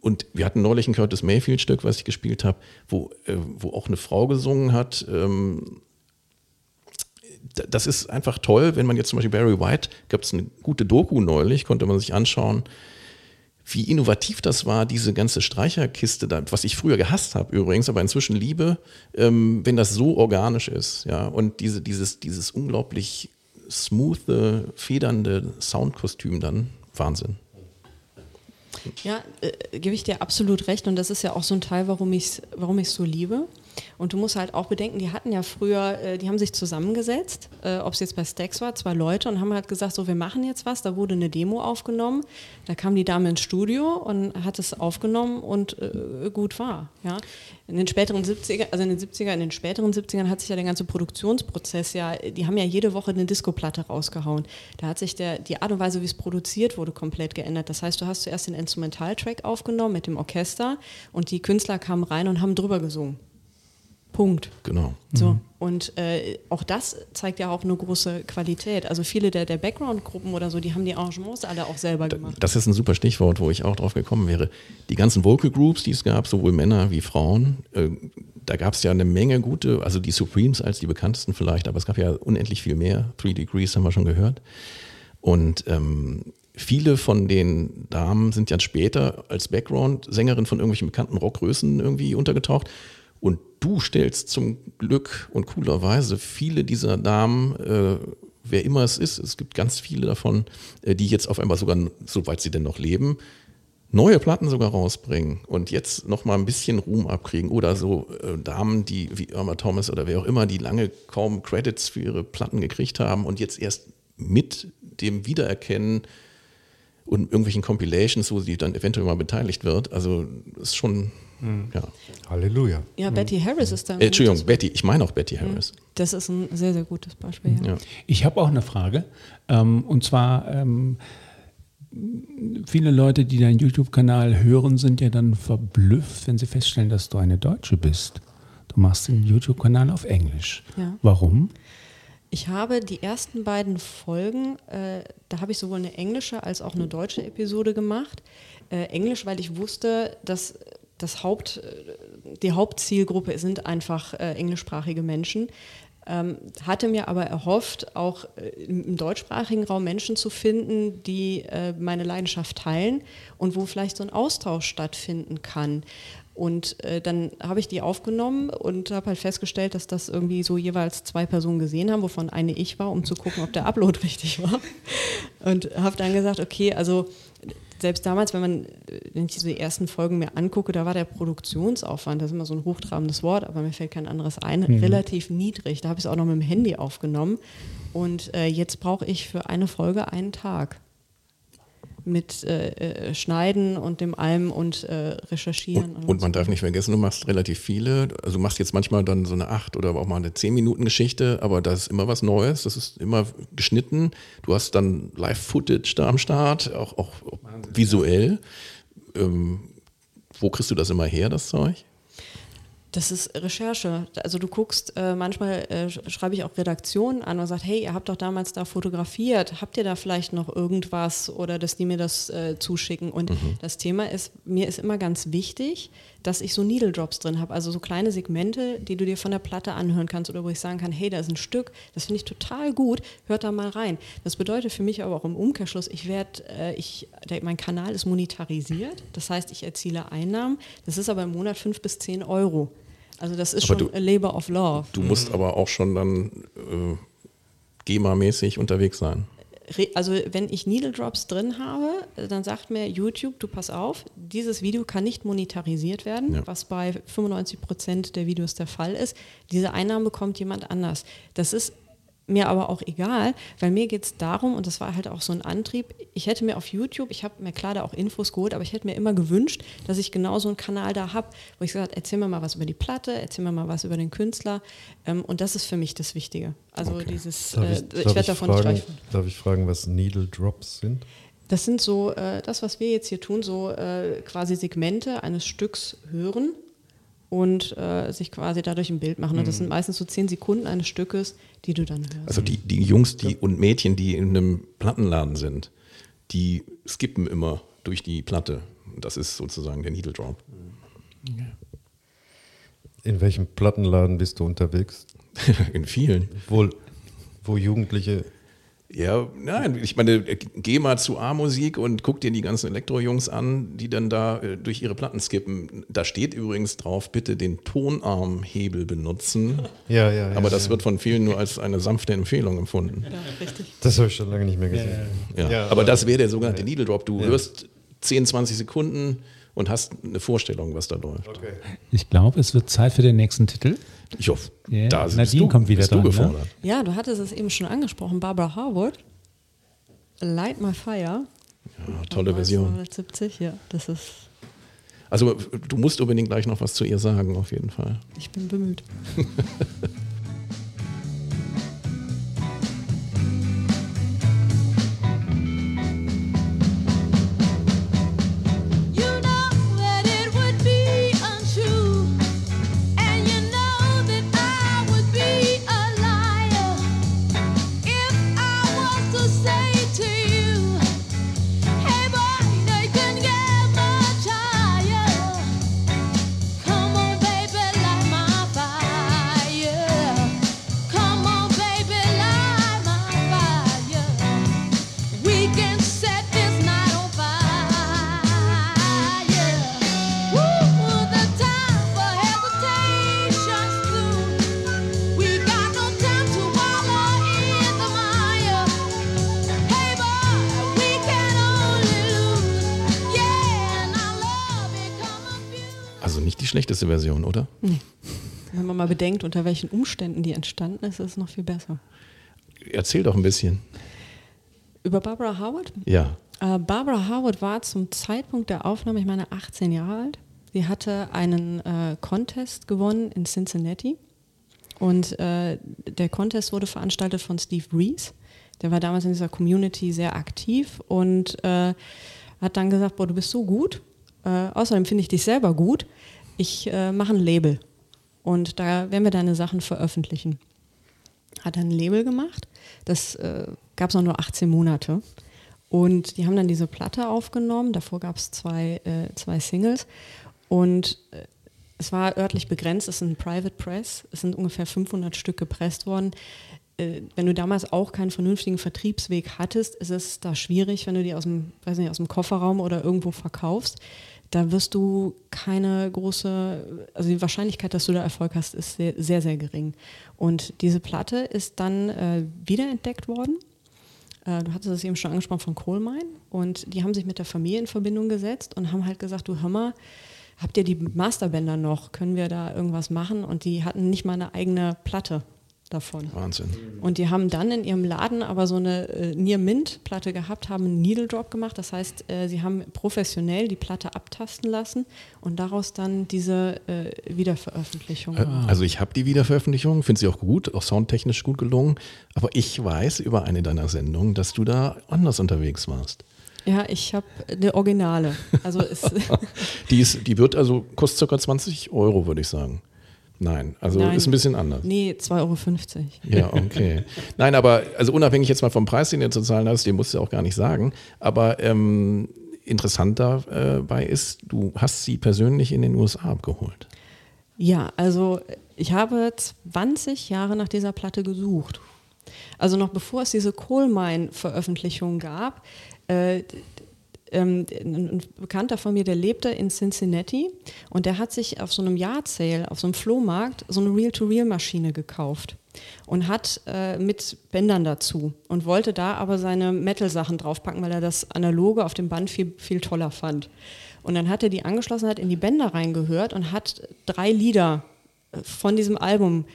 und wir hatten neulich ein Curtis Mayfield-Stück, was ich gespielt habe, wo, äh, wo auch eine Frau gesungen hat. Ähm, das ist einfach toll, wenn man jetzt zum Beispiel Barry White, gab es eine gute Doku neulich, konnte man sich anschauen, wie innovativ das war, diese ganze Streicherkiste, da, was ich früher gehasst habe übrigens, aber inzwischen liebe, ähm, wenn das so organisch ist, ja, und diese, dieses, dieses unglaublich smooth, federnde Soundkostüm dann, Wahnsinn. Ja, äh, gebe ich dir absolut recht. Und das ist ja auch so ein Teil, warum ich es warum ich's so liebe. Und du musst halt auch bedenken, die hatten ja früher, äh, die haben sich zusammengesetzt, äh, ob es jetzt bei Stax war, zwei Leute und haben halt gesagt, so wir machen jetzt was. Da wurde eine Demo aufgenommen. Da kam die Dame ins Studio und hat es aufgenommen und äh, gut war. Ja. In den späteren 70er, also in den 70er, in den späteren 70ern hat sich ja der ganze Produktionsprozess ja, die haben ja jede Woche eine Discoplatte rausgehauen. Da hat sich der, die Art und Weise, wie es produziert wurde, komplett geändert. Das heißt, du hast zuerst den Instrumentaltrack aufgenommen mit dem Orchester und die Künstler kamen rein und haben drüber gesungen. Punkt. Genau. So. Und äh, auch das zeigt ja auch eine große Qualität. Also viele der, der Background-Gruppen oder so, die haben die Arrangements alle auch selber gemacht. Das ist ein super Stichwort, wo ich auch drauf gekommen wäre. Die ganzen Vocal Groups, die es gab, sowohl Männer wie Frauen, äh, da gab es ja eine Menge gute, also die Supremes als die bekanntesten vielleicht, aber es gab ja unendlich viel mehr. Three Degrees haben wir schon gehört. Und ähm, viele von den Damen sind ja später als Background-Sängerin von irgendwelchen bekannten Rockgrößen irgendwie untergetaucht. Und du stellst zum Glück und coolerweise viele dieser Damen, äh, wer immer es ist, es gibt ganz viele davon, äh, die jetzt auf einmal sogar, soweit sie denn noch leben, neue Platten sogar rausbringen und jetzt noch mal ein bisschen Ruhm abkriegen oder so äh, Damen, die wie Irma Thomas oder wer auch immer, die lange kaum Credits für ihre Platten gekriegt haben und jetzt erst mit dem Wiedererkennen und irgendwelchen Compilations, wo sie dann eventuell mal beteiligt wird. Also ist schon, ja. Halleluja. Ja, Betty Harris ist da. Äh, Entschuldigung, gutes- Betty, ich meine auch Betty Harris. Das ist ein sehr, sehr gutes Beispiel. Ja. Ja. Ich habe auch eine Frage. Ähm, und zwar, ähm, viele Leute, die deinen YouTube-Kanal hören, sind ja dann verblüfft, wenn sie feststellen, dass du eine Deutsche bist. Du machst den YouTube-Kanal auf Englisch. Ja. Warum? Ich habe die ersten beiden Folgen, äh, da habe ich sowohl eine englische als auch eine deutsche Episode gemacht. Äh, Englisch, weil ich wusste, dass das Haupt, äh, die Hauptzielgruppe sind einfach äh, englischsprachige Menschen. Ähm, hatte mir aber erhofft, auch äh, im, deutschsprachigen Raum Menschen zu finden, die äh, meine Leidenschaft teilen und wo vielleicht so ein Austausch stattfinden kann. Und äh, dann habe ich die aufgenommen und habe halt festgestellt, dass das irgendwie so jeweils zwei Personen gesehen haben, wovon eine ich war, um zu gucken, ob der Upload richtig war. Und habe dann gesagt, okay, also selbst damals, wenn man, äh, wenn ich diese ersten Folgen mir angucke, da war der Produktionsaufwand, das ist immer so ein hochtrabendes Wort, aber mir fällt kein anderes ein, relativ niedrig. Da habe ich es auch noch mit dem Handy aufgenommen. Und äh, jetzt brauche ich für eine Folge einen Tag. Mit äh, äh, Schneiden und dem allem und äh, Recherchieren. Und, und man darf nicht vergessen, du machst relativ viele. Also du machst jetzt manchmal dann so eine acht oder auch mal eine zehn Minuten Geschichte, aber da ist immer was Neues. Das ist immer geschnitten. Du hast dann Live-Footage da am Start, auch, auch, auch visuell. Ähm, wo kriegst du das immer her, das Zeug? Das ist Recherche. Also du guckst, äh, manchmal äh, sch- schreibe ich auch Redaktionen an und sage, hey, ihr habt doch damals da fotografiert, habt ihr da vielleicht noch irgendwas oder dass die mir das äh, zuschicken? Und das Thema ist, mir ist immer ganz wichtig, dass ich so Needle Drops drin habe, also so kleine Segmente, die du dir von der Platte anhören kannst oder wo ich sagen kann, hey, da ist ein Stück, das finde ich total gut, hört da mal rein. Das bedeutet für mich aber auch im Umkehrschluss, ich werde, äh, ich, der, mein Kanal ist monetarisiert, das heißt, ich erziele Einnahmen, das ist aber im Monat fünf bis zehn Euro. Also das ist Aber schon du- a labor of love. Du musst aber auch schon dann äh, GEMA-mäßig unterwegs sein. Also wenn ich Needle Drops drin habe, dann sagt mir YouTube, du pass auf, dieses Video kann nicht monetarisiert werden, Ja. was bei 95 Prozent der Videos der Fall ist. Diese Einnahmen bekommt jemand anders. Das ist mir aber auch egal, weil mir geht es darum, und das war halt auch so ein Antrieb, ich hätte mir auf YouTube, ich habe mir klar da auch Infos geholt, aber ich hätte mir immer gewünscht, dass ich genau so einen Kanal da habe, wo ich gesagt habe, erzähl mir mal was über die Platte, erzähl mir mal was über den Künstler. Ähm, und das ist für mich das Wichtige. Also dieses, Darf äh, ich, ich, darf werde ich davon nicht fragen, reich. darf ich fragen, was Needle Drops sind? Das sind so, äh, das, was wir jetzt hier tun, so äh, quasi Segmente eines Stücks hören und äh, sich quasi dadurch ein Bild machen. Und das sind meistens so zehn Sekunden eines Stückes, die du dann hörst. Also die, die Jungs die, und Mädchen, die in einem Plattenladen sind, die skippen immer durch die Platte. Das ist sozusagen der Needle Drop. In welchem Plattenladen bist du unterwegs? in vielen. Wo, wo Jugendliche. Ja, nein, ich meine, geh mal zu A-Musik und guck dir die ganzen Elektro-Jungs an, die dann da äh, durch ihre Platten skippen. Da steht übrigens drauf, bitte den Tonarmhebel benutzen. Ja, ja, ja. Aber das ja. wird von vielen nur als eine sanfte Empfehlung empfunden. ja, richtig. Das habe ich schon lange nicht mehr gesehen. Ja. Ja, aber, aber- das wäre der sogenannte Needle Drop. Du hörst 10, 20 Sekunden und hast eine Vorstellung, was da läuft. Ich glaube, es wird Zeit für den nächsten Titel. Ich hoffe, Ja, da bist Nadine du, kommt wieder bist du dran, ne? gefordert. Ja, du hattest es eben schon angesprochen, Barbara Harwood. Light My Fire. Ja, tolle Version. 1970, ja, das ist, Also du musst unbedingt gleich noch was zu ihr sagen, auf jeden Fall. ich bin bemüht. schlechteste Version, oder? Wenn man mal bedenkt, unter welchen Umständen die entstanden ist, ist es noch viel besser. Erzähl doch ein bisschen. Über Barbara Howard? Ja. Äh, Barbara Howard war zum Zeitpunkt der Aufnahme, ich meine, 18 Jahre alt. Sie hatte einen äh, Contest gewonnen in Cincinnati. Und äh, der Contest wurde veranstaltet von Steve Reese. Der war damals in dieser Community sehr aktiv und äh, hat dann gesagt, boah, du bist so gut. Äh, außerdem finde ich dich selber gut. Ich äh, mache ein Label. Und da werden wir deine Sachen veröffentlichen hat ein Label gemacht. Das äh, gab es noch nur 18 Monate. Und die haben dann diese Platte aufgenommen. Davor gab es zwei, äh, zwei Singles. Und äh, es war örtlich begrenzt. Es ist ein Private Press. Es sind ungefähr 500 Stück gepresst worden. Äh, wenn du damals auch keinen vernünftigen Vertriebsweg hattest, ist es da schwierig, wenn du die aus dem, weiß nicht, aus dem Kofferraum oder irgendwo verkaufst. Da wirst du keine große, also die Wahrscheinlichkeit, dass du da Erfolg hast, ist sehr, sehr, sehr gering. Und diese Platte ist dann äh, wiederentdeckt worden. Äh, du hattest es eben schon angesprochen von Coalmine. Und die haben sich mit der Familie in Verbindung gesetzt und haben halt gesagt, du hör mal, habt ihr die Masterbänder noch? Können wir da irgendwas machen? Und die hatten nicht mal eine eigene Platte davon. Wahnsinn. Und die haben dann in ihrem Laden aber so eine äh, Near Mint Platte gehabt, haben einen Needle Drop gemacht. Das heißt, äh, sie haben professionell die Platte abtasten lassen und daraus dann diese äh, Wiederveröffentlichung. Äh, Also ich habe die Wiederveröffentlichung, finde sie auch gut, auch soundtechnisch gut gelungen. Aber ich weiß über eine deiner Sendungen, dass du da anders unterwegs warst. Ja, ich habe eine Originale. Also Die, ist, die wird also, kostet ca. 20 Euro, würde ich sagen. Nein, also Nein. ist ein bisschen anders. nee, 2,50 Euro. Ja, okay. Nein, aber also unabhängig jetzt mal vom Preis, den du zu zahlen hast, den musst du auch gar nicht sagen. Aber ähm, interessant dabei ist, du hast sie persönlich in den USA abgeholt. Ja, also ich habe 20 Jahre nach dieser Platte gesucht. Also noch bevor es diese Coal Mine-Veröffentlichung gab, äh, ähm, ein Bekannter von mir, der lebte in Cincinnati und der hat sich auf so einem Yard Sale, auf so einem Flohmarkt, so eine Reel-to-Reel-Maschine gekauft und hat äh, mit Bändern dazu und wollte da aber seine Metal-Sachen draufpacken, weil er das Analoge auf dem Band viel, viel toller fand. Und dann hat er die angeschlossen, hat in die Bänder reingehört und hat drei Lieder äh, von diesem Album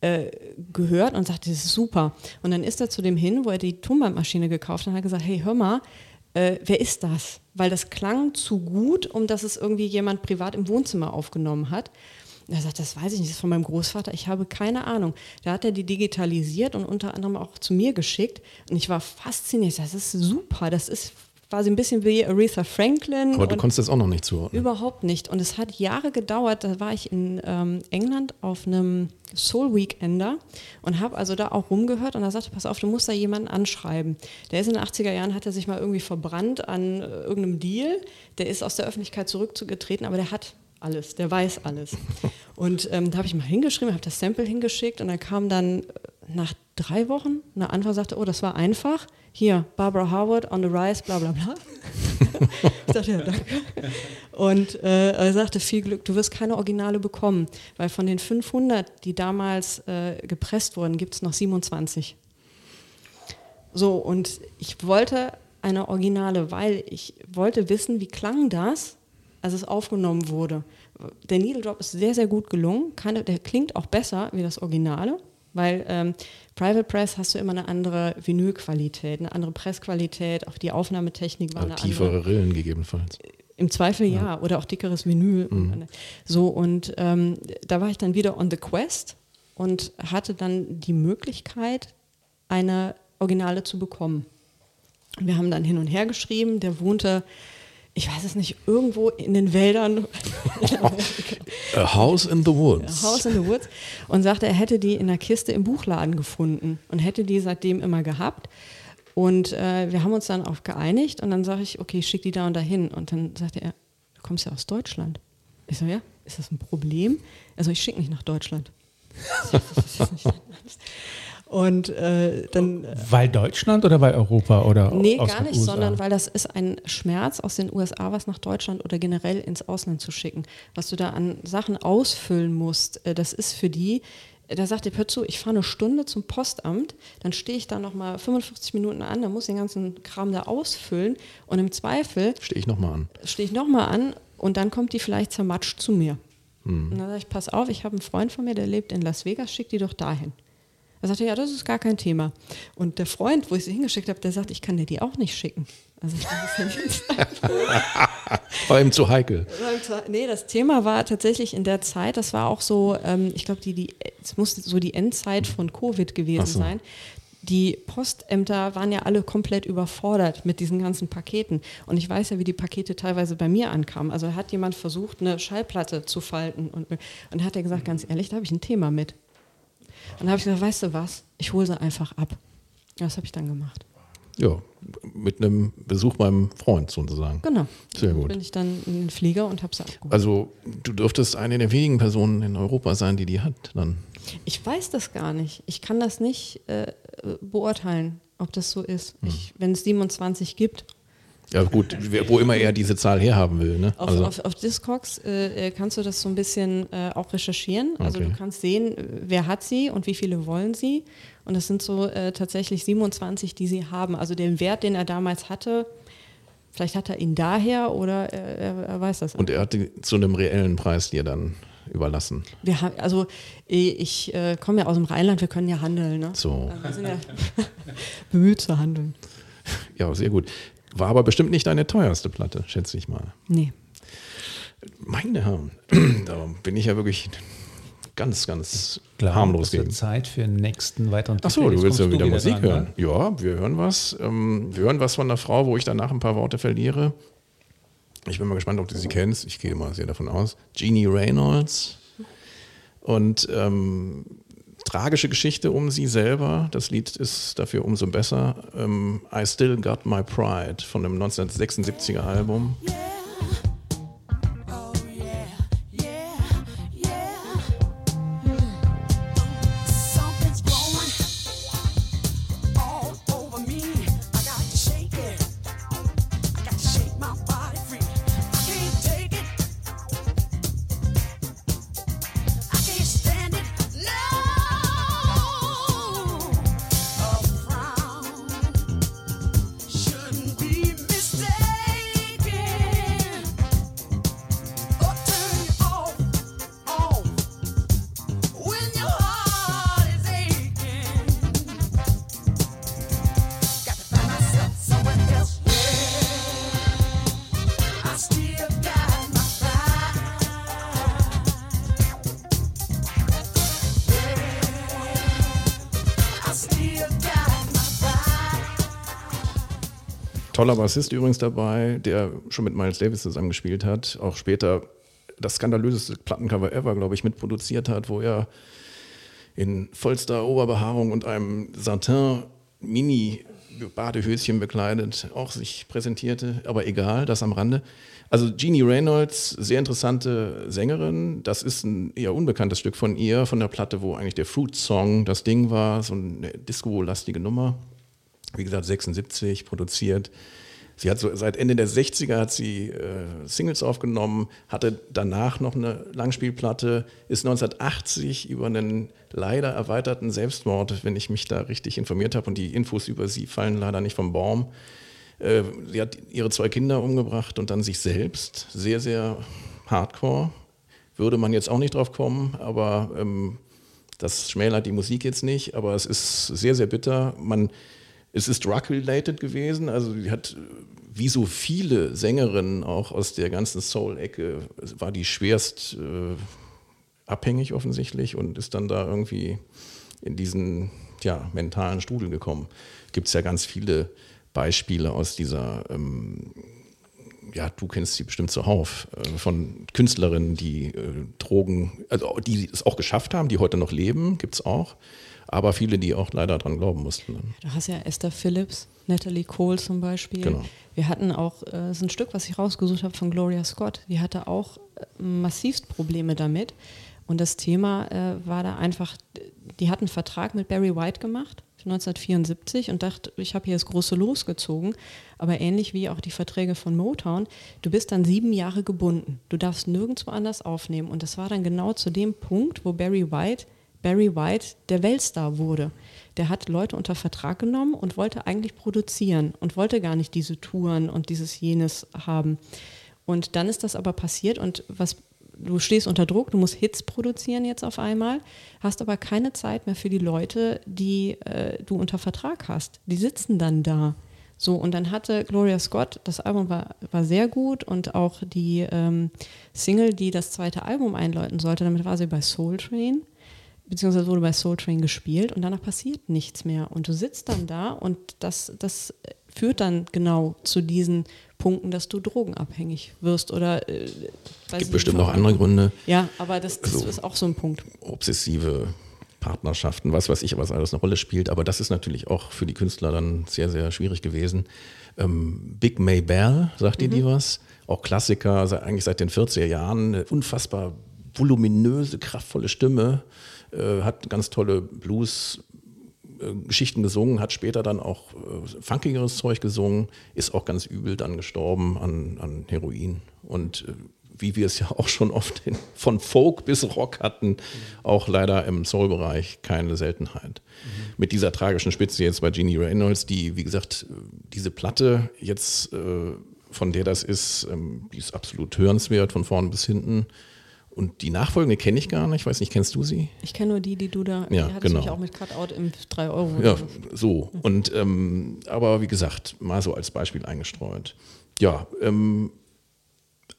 äh, gehört und sagte, das ist super. Und dann ist er zu dem hin, wo er die Tonbandmaschine gekauft hat und hat gesagt, hey, hör mal, äh, wer ist das? Weil das klang zu gut, um dass es irgendwie jemand privat im Wohnzimmer aufgenommen hat. Und er sagt, das weiß ich nicht, das ist von meinem Großvater, ich habe keine Ahnung. Da hat er die digitalisiert und unter anderem auch zu mir geschickt. Und ich war fasziniert, das ist super, das ist quasi ein bisschen wie Aretha Franklin. Aber du konntest das auch noch nicht zuordnen. Überhaupt nicht. Und es hat Jahre gedauert. Da war ich in ähm, England auf einem Soul Weekender und habe also da auch rumgehört und da sagte, pass auf, du musst da jemanden anschreiben. Der ist in den 80er Jahren, hat er sich mal irgendwie verbrannt an äh, irgendeinem Deal. Der ist aus der Öffentlichkeit zurückgetreten, aber der hat alles, der weiß alles. Und ähm, da habe ich mal hingeschrieben, habe das Sample hingeschickt und dann kam dann äh, nach drei Wochen eine Antwort, sagte, oh, das war einfach. Hier, Barbara Howard on the Rise, bla bla bla. ich dachte, ja, danke. Und äh, er sagte, viel Glück, du wirst keine Originale bekommen, weil von den 500, die damals äh, gepresst wurden, gibt es noch 27. So, und ich wollte eine Originale, weil ich wollte wissen, wie klang das, als es aufgenommen wurde. Der Needle Drop ist sehr, sehr gut gelungen. Keine, der klingt auch besser wie das Originale, weil ähm, Private Press hast du immer eine andere Vinylqualität, eine andere Pressqualität, auch die Aufnahmetechnik war Also eine tiefere andere. Rillen gegebenenfalls. Im Zweifel ja, oder auch dickeres Vinyl. So, und ähm, da war ich dann wieder on the quest und hatte dann die Möglichkeit, eine Originale zu bekommen. Wir haben dann hin und her geschrieben, der wohnte, ich weiß es nicht, irgendwo in den Wäldern, A House in the Woods. House in the Woods, und sagte, er hätte die in einer Kiste im Buchladen gefunden und hätte die seitdem immer gehabt. Und äh, wir haben uns dann auf geeinigt und dann sage ich, okay, ich schicke die da und dahin. Und dann sagte er, du kommst ja aus Deutschland. Ich so, ja, ist das ein Problem? Also ich schicke nicht nach Deutschland. Und äh, dann Weil Deutschland oder weil Europa oder Nee, aus gar nicht, USA? sondern weil das ist ein Schmerz aus den USA, was nach Deutschland oder generell ins Ausland zu schicken. Was du da an Sachen ausfüllen musst, äh, das ist für die, äh, da sagt der hör zu, ich fahre eine Stunde zum Postamt, dann stehe ich da nochmal 45 Minuten an, dann muss ich den ganzen Kram da ausfüllen und im Zweifel Stehe ich nochmal an. stehe ich nochmal an und dann kommt die vielleicht zermatscht zu mir. Und dann sage ich, pass auf, ich habe einen Freund von mir, der lebt in Las Vegas, schick die doch dahin. Er sagte, ja, das ist gar kein Thema. Und der Freund, wo ich sie hingeschickt habe, der sagt, ich kann dir die auch nicht schicken. Also ich dachte, das ist ja nicht War ihm zu heikel. Nee, das Thema war tatsächlich in der Zeit, das war auch so, ähm, ich glaube, die, die, es musste so die Endzeit von Covid gewesen so. sein. Die Postämter waren ja alle komplett überfordert mit diesen ganzen Paketen. Und ich weiß ja, wie die Pakete teilweise bei mir ankamen. Also hat jemand versucht, eine Schallplatte zu falten. Und, und dann hat er gesagt, ganz ehrlich, da habe ich ein Thema mit. Und dann habe ich gesagt, weißt du was, ich hole sie einfach ab. Das habe ich dann gemacht. Ja, mit einem Besuch beim Freund sozusagen. Genau. Sehr gut. Bin ich dann in den Flieger und habe sie abgeholt. Also du dürftest eine der wenigen Personen in Europa sein, die die hat. Dann Ich weiß das gar nicht. Ich kann das nicht äh, beurteilen, ob das so ist. Hm. Wenn es 27 gibt. Ja gut, wo immer er diese Zahl herhaben will. Ne? Auf, Also, auf, auf Discogs äh, äh, kannst du das so ein bisschen äh, auch recherchieren. Also Okay. du kannst sehen, äh, wer hat sie und wie viele wollen sie. Und das sind so äh, tatsächlich 27, die sie haben. Also den Wert, den er damals hatte, vielleicht hat er ihn daher oder er, er, er weiß das. und er hat die zu einem reellen Preis dir dann überlassen. Wir haben, also ich äh, komme ja aus dem Rheinland, wir können ja handeln. Ne? So. Wir sind ja bemüht zu handeln. Ja, sehr gut. War aber bestimmt nicht deine teuerste Platte, schätze ich mal. Nee. Meine Herren, da bin ich ja wirklich ganz, ganz Klar, harmlos gegen. Zeit für den nächsten weiteren Ach so, Titel. du willst ja wieder du Musik dran, hören. ne? Ja, wir hören was. Ähm, wir hören was von einer Frau, wo ich danach ein paar Worte verliere. Ich bin mal gespannt, ob du sie kennst. Ich gehe mal sehr davon aus. Jeannie Reynolds. Und ähm, tragische Geschichte um sie selber. Das Lied ist dafür umso besser. Ähm, I Still Got My Pride von dem 1976er Album. Oh Toller Bassist übrigens dabei, der schon mit Miles Davis zusammengespielt hat, auch später das skandalöseste Plattencover ever, glaube ich, mitproduziert hat, wo er in vollster Oberbehaarung und einem Satin Mini Badehöschen bekleidet auch sich präsentierte, aber egal, das am Rande. Also Jeannie Reynolds, sehr interessante Sängerin. Das ist ein eher unbekanntes Stück von ihr, von der Platte, wo eigentlich der Fruit Song das Ding war, so eine Disco-lastige Nummer wie gesagt, 76 produziert. Sie hat so seit Ende der 60er hat sie äh, Singles aufgenommen, hatte danach noch eine Langspielplatte, ist 1980 über einen leider erweiterten Selbstmord, wenn ich mich da richtig informiert habe und die Infos über sie fallen leider nicht vom Baum. Äh, sie hat ihre zwei Kinder umgebracht und dann sich selbst. Sehr, sehr hardcore. Würde man jetzt auch nicht drauf kommen, aber ähm, das schmälert die Musik jetzt nicht, aber es ist sehr, sehr bitter. Man, es ist drug-related gewesen, also sie hat, wie so viele Sängerinnen auch aus der ganzen Soul-Ecke, war die schwerst äh, abhängig offensichtlich und ist dann da irgendwie in diesen ja, mentalen Strudel gekommen. Gibt es ja ganz viele Beispiele aus dieser ähm, ja, du kennst sie bestimmt zuhauf, äh, von Künstlerinnen, die äh, Drogen, also die es auch geschafft haben, die heute noch leben, gibt es auch. Aber viele, die auch leider dran glauben mussten. ne? Du hast ja Esther Phillips, Natalie Cole zum Beispiel. Genau. Wir hatten auch, äh, das ist ein Stück, was ich rausgesucht habe von Gloria Scott. Die hatte auch äh, massivst Probleme damit. Und das Thema äh, war da einfach, die hat einen Vertrag mit Barry White gemacht, 1974, und dachte, ich habe hier das große Los gezogen. Aber ähnlich wie auch die Verträge von Motown, du bist dann sieben Jahre gebunden. Du darfst nirgendwo anders aufnehmen. Und das war dann genau zu dem Punkt, wo Barry White Barry White der Weltstar wurde. Der hat Leute unter Vertrag genommen und wollte eigentlich produzieren und wollte gar nicht diese Touren und dieses jenes haben. Und dann ist das aber passiert und was du stehst unter Druck, du musst Hits produzieren jetzt auf einmal, hast aber keine Zeit mehr für die Leute, die äh, du unter Vertrag hast. Die sitzen dann da. So, und dann hatte Gloria Scott, das Album war, war sehr gut und auch die ähm, Single, die das zweite Album einläuten sollte, damit war sie bei Soul Train beziehungsweise wurde bei Soul Train gespielt und danach passiert nichts mehr. Und du sitzt dann da und das, das führt dann genau zu diesen Punkten, dass du drogenabhängig wirst oder äh, weiß Gibt bestimmt noch andere Gründe, Ja, aber das, das So. ist auch so ein Punkt. obsessive Partnerschaften, was weiß ich, was alles eine Rolle spielt. Aber das ist natürlich auch für die Künstler dann sehr, sehr schwierig gewesen. Ähm, Big May Bell, sagt ihr die was? Auch Klassiker, eigentlich seit den 40er Jahren, eine unfassbar voluminöse, kraftvolle Stimme, äh, hat ganz tolle Blues. äh, Geschichten gesungen, hat später dann auch äh, funkigeres Zeug gesungen, ist auch ganz übel dann gestorben an, an Heroin. Und äh, wie wir es ja auch schon oft in, von Folk bis Rock hatten, auch leider im Soul-Bereich keine Seltenheit. Mit dieser tragischen Spitze jetzt bei Jeannie Reynolds, die, wie gesagt, diese Platte jetzt, äh, von der das ist, ähm, die ist absolut hörenswert von vorn bis hinten. Und die nachfolgende kenne ich gar nicht. Ich weiß nicht, kennst du sie? Ich kenne nur die, die du da, Ja, die genau. mich auch mit Cutout im 3 Euro. Ja, so. Und ähm, aber wie gesagt, mal so als Beispiel eingestreut. Ja, ähm,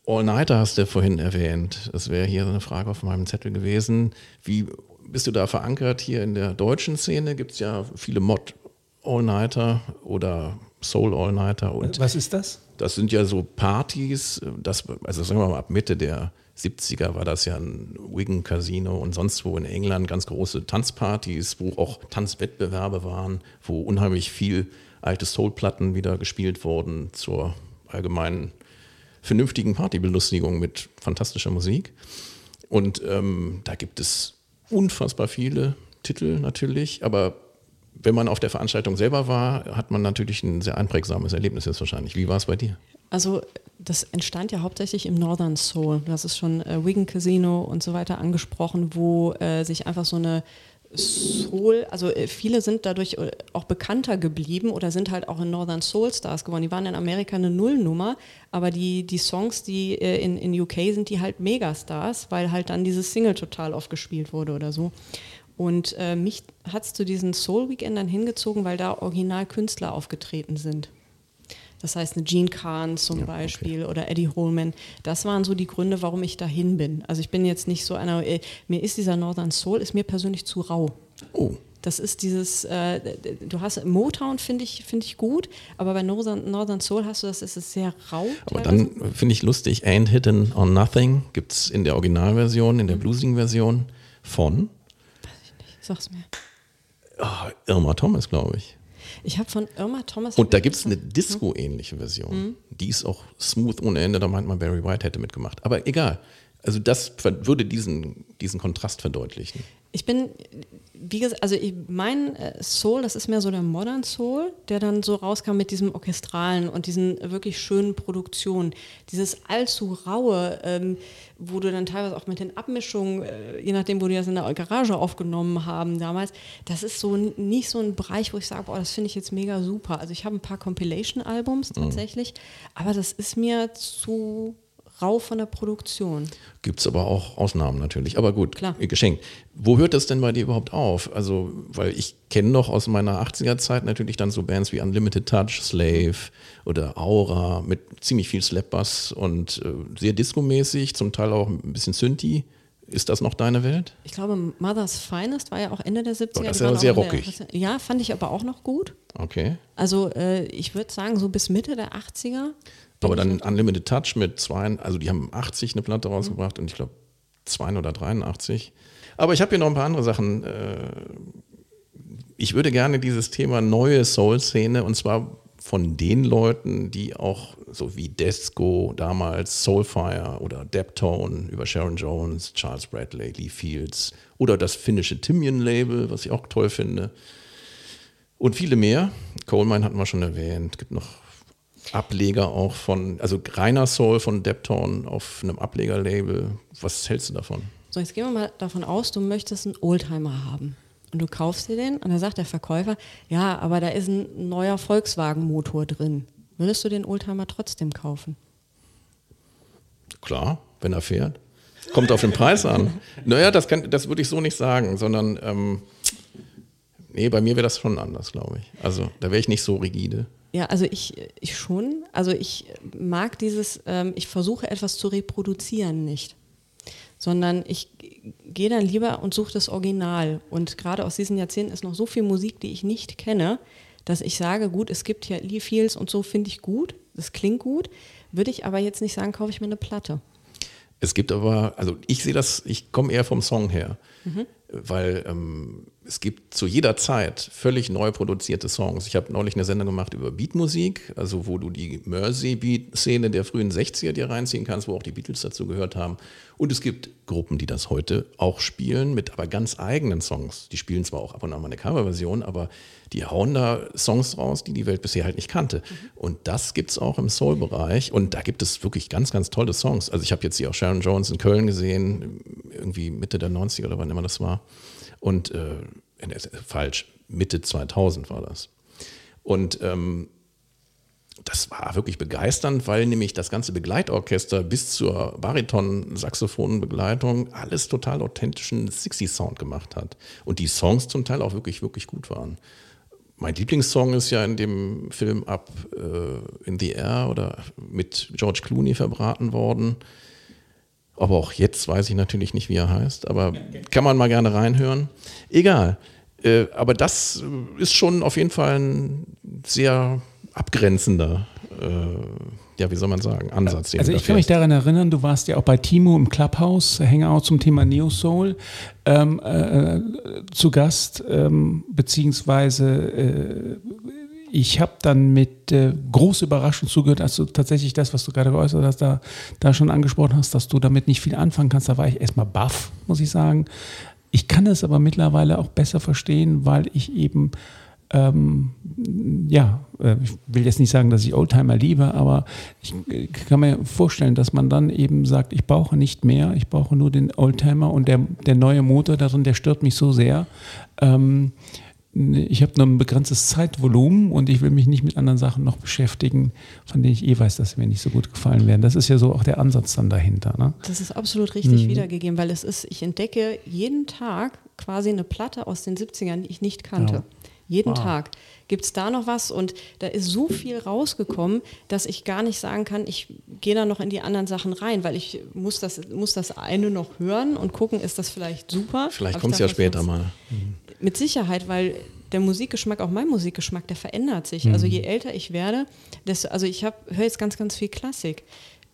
All Nighter hast du vorhin erwähnt. Das wäre hier so eine Frage auf meinem Zettel gewesen. Wie bist du da verankert hier in der deutschen Szene? Gibt es ja viele Mod All Nighter oder Soul All Nighter und Was ist das? das sind ja so Partys, das, also sagen wir mal ab Mitte der 70er war das ja ein Wigan Casino und sonst wo in England ganz große Tanzpartys, wo auch Tanzwettbewerbe waren, wo unheimlich viel alte Soulplatten wieder gespielt wurden zur allgemeinen vernünftigen Partybelustigung mit fantastischer Musik. Und ähm, da gibt es unfassbar viele Titel natürlich, aber wenn man auf der Veranstaltung selber war, hat man natürlich ein sehr einprägsames Erlebnis jetzt wahrscheinlich. Wie war es bei dir? Also das entstand ja hauptsächlich im Northern Soul. Du hast es schon äh, Wigan Casino und so weiter angesprochen, wo äh, sich einfach so eine Soul, also äh, viele sind dadurch äh, auch bekannter geblieben oder sind halt auch in Northern Soul Stars geworden. Die waren in Amerika eine Nullnummer, aber die, die Songs, die äh, in, in UK sind, die halt Megastars, weil halt dann dieses Single total oft gespielt wurde oder so. Und äh, mich hat es zu diesen Soul Weekendern hingezogen, weil da Originalkünstler aufgetreten sind. Das heißt, eine Gene Kahn zum Beispiel oder Eddie Holman. Das waren so die Gründe, warum ich dahin bin. Also ich bin jetzt nicht so einer, äh, mir ist dieser Northern Soul, ist mir persönlich zu rau. Oh, Das ist dieses, äh, du hast Motown finde ich, finde ich gut, aber bei Northern, Northern Soul hast du das, ist es sehr rau. aber teilweise. dann finde ich lustig, Ain't Hidden on Nothing gibt es in der Originalversion, in der bluesigen Version von Sag's mir. ah, Irma Thomas, glaube ich. Ich habe von Irma Thomas. Und da gibt es eine Disco-ähnliche Version. Die ist auch smooth ohne Ende, da meint man, Barry White hätte mitgemacht. Aber egal. Also das würde diesen, diesen Kontrast verdeutlichen. Ich bin, wie gesagt, also ich, mein äh, Soul, das ist mehr so der Modern Soul, der dann so rauskam mit diesem Orchestralen und diesen wirklich schönen Produktionen. Dieses allzu raue, ähm, wo du dann teilweise auch mit den Abmischungen, äh, je nachdem, wo die das in der Garage aufgenommen haben damals, das ist so nicht so ein Bereich, wo ich sage, boah, das finde ich jetzt mega super. Also ich habe ein paar Compilation-Albums tatsächlich, aber das ist mir zu rau von der Produktion. Gibt es aber auch Ausnahmen natürlich. Aber gut, Klar. geschenkt. Wo hört das denn bei dir überhaupt auf? Also, weil ich kenne noch aus meiner 80er-Zeit natürlich dann so Bands wie Unlimited Touch, Slave oder Aura mit ziemlich viel Slapbass und äh, sehr discomäßig, zum Teil auch ein bisschen Synthi. Ist das noch deine Welt? Ich glaube, Mother's Finest war ja auch Ende der 70er. Oh, das ist ja sehr in der- rockig. ja, fand ich aber auch noch gut. Okay. Also äh, ich würde sagen, so bis Mitte der 80er. Aber dann Unlimited Touch mit zwei, also die haben 80 eine Platte rausgebracht und ich glaube 2 oder 83. Aber ich habe hier noch ein paar andere Sachen. äh, Ich würde gerne dieses Thema neue Soul-Szene und zwar von den Leuten, die auch so wie Desco damals, Soulfire oder Deptone über Sharon Jones, Charles Bradley, Lee Fields oder das finnische Timian-Label, was ich auch toll finde. Und viele mehr. Coalmine hatten wir schon erwähnt. Gibt noch Ableger auch von, also reiner Soul von Deptone auf einem Ablegerlabel. Was hältst du davon? So, jetzt gehen wir mal davon aus, du möchtest einen Oldtimer haben. Und du kaufst dir den und dann sagt der Verkäufer, ja, aber da ist ein neuer Volkswagen-Motor drin. Würdest du den Oldtimer trotzdem kaufen? Klar, wenn er fährt. Kommt auf den Preis an. Naja, das, kann, das würde ich so nicht sagen, sondern ähm, nee, bei mir wäre das schon anders, glaube ich. Also da wäre ich nicht so rigide. Ja, also ich, ich schon. Also ich mag dieses, ähm, ich versuche etwas zu reproduzieren nicht, sondern ich gehe dann lieber und suche das Original. Und gerade aus diesen Jahrzehnten ist noch so viel Musik, die ich nicht kenne, dass ich sage, gut, es gibt ja Lee Fields und so finde ich gut, das klingt gut, würde ich aber jetzt nicht sagen, kaufe ich mir eine Platte. Es gibt aber, also ich sehe das, ich komme eher vom Song her, weil ähm, es gibt zu jeder Zeit völlig neu produzierte Songs. Ich habe neulich eine Sendung gemacht über Beatmusik, also wo du die Mersey-Beat-Szene der frühen 60er dir reinziehen kannst, wo auch die Beatles dazu gehört haben. Und es gibt Gruppen, die das heute auch spielen, mit aber ganz eigenen Songs. Die spielen zwar auch ab und an mal eine Coverversion, aber die hauen da Songs raus, die die Welt bisher halt nicht kannte. Und das gibt es auch im Soul-Bereich. Und da gibt es wirklich ganz, ganz tolle Songs. Also ich habe jetzt hier auch Sharon Jones in Köln gesehen, irgendwie Mitte der 90er oder wann immer das war. Und äh, falsch, Mitte 2000 war das. Und ähm, das war wirklich begeisternd, weil nämlich das ganze Begleitorchester bis zur Bariton-Saxophon-Begleitung alles total authentischen 60-Sound gemacht hat. Und die Songs zum Teil auch wirklich, wirklich gut waren. Mein Lieblingssong ist ja in dem Film Up äh, in the Air oder mit George Clooney verbraten worden. Aber auch jetzt weiß ich natürlich nicht, wie er heißt, aber kann man mal gerne reinhören. Egal. Äh, aber das ist schon auf jeden Fall ein sehr abgrenzender, äh, ja, wie soll man sagen, Ansatz. Also ich kann mich daran erinnern, du warst ja auch bei Timo im Clubhouse, Hangout zum Thema Neo Soul ähm, äh, zu Gast, ähm, beziehungsweise äh, ich habe dann mit äh, großer Überraschung zugehört, als du tatsächlich das, was du gerade geäußert hast, da, da schon angesprochen hast, dass du damit nicht viel anfangen kannst. Da war ich erstmal baff, muss ich sagen. Ich kann es aber mittlerweile auch besser verstehen, weil ich eben ähm, ja, äh, ich will jetzt nicht sagen, dass ich Oldtimer liebe, aber ich kann mir vorstellen, dass man dann eben sagt, ich brauche nicht mehr, ich brauche nur den Oldtimer und der, der neue Motor darin, der stört mich so sehr. Ähm, ich habe nur ein begrenztes Zeitvolumen und ich will mich nicht mit anderen Sachen noch beschäftigen, von denen ich eh weiß, dass sie mir nicht so gut gefallen werden. Das ist ja so auch der Ansatz dann dahinter. Ne? Das ist absolut richtig wiedergegeben, weil es ist, ich entdecke jeden Tag quasi eine Platte aus den 70ern, die ich nicht kannte. Ja. Jeden Tag. Gibt es da noch was? Und da ist so viel rausgekommen, dass ich gar nicht sagen kann, ich gehe da noch in die anderen Sachen rein, weil ich muss das, muss das eine noch hören und gucken, ist das vielleicht super. Vielleicht kommt es ja später mal. Mit Sicherheit, weil der Musikgeschmack, auch mein Musikgeschmack, der verändert sich. Also Mhm. je älter ich werde, desto, also ich höre jetzt ganz, ganz viel Klassik.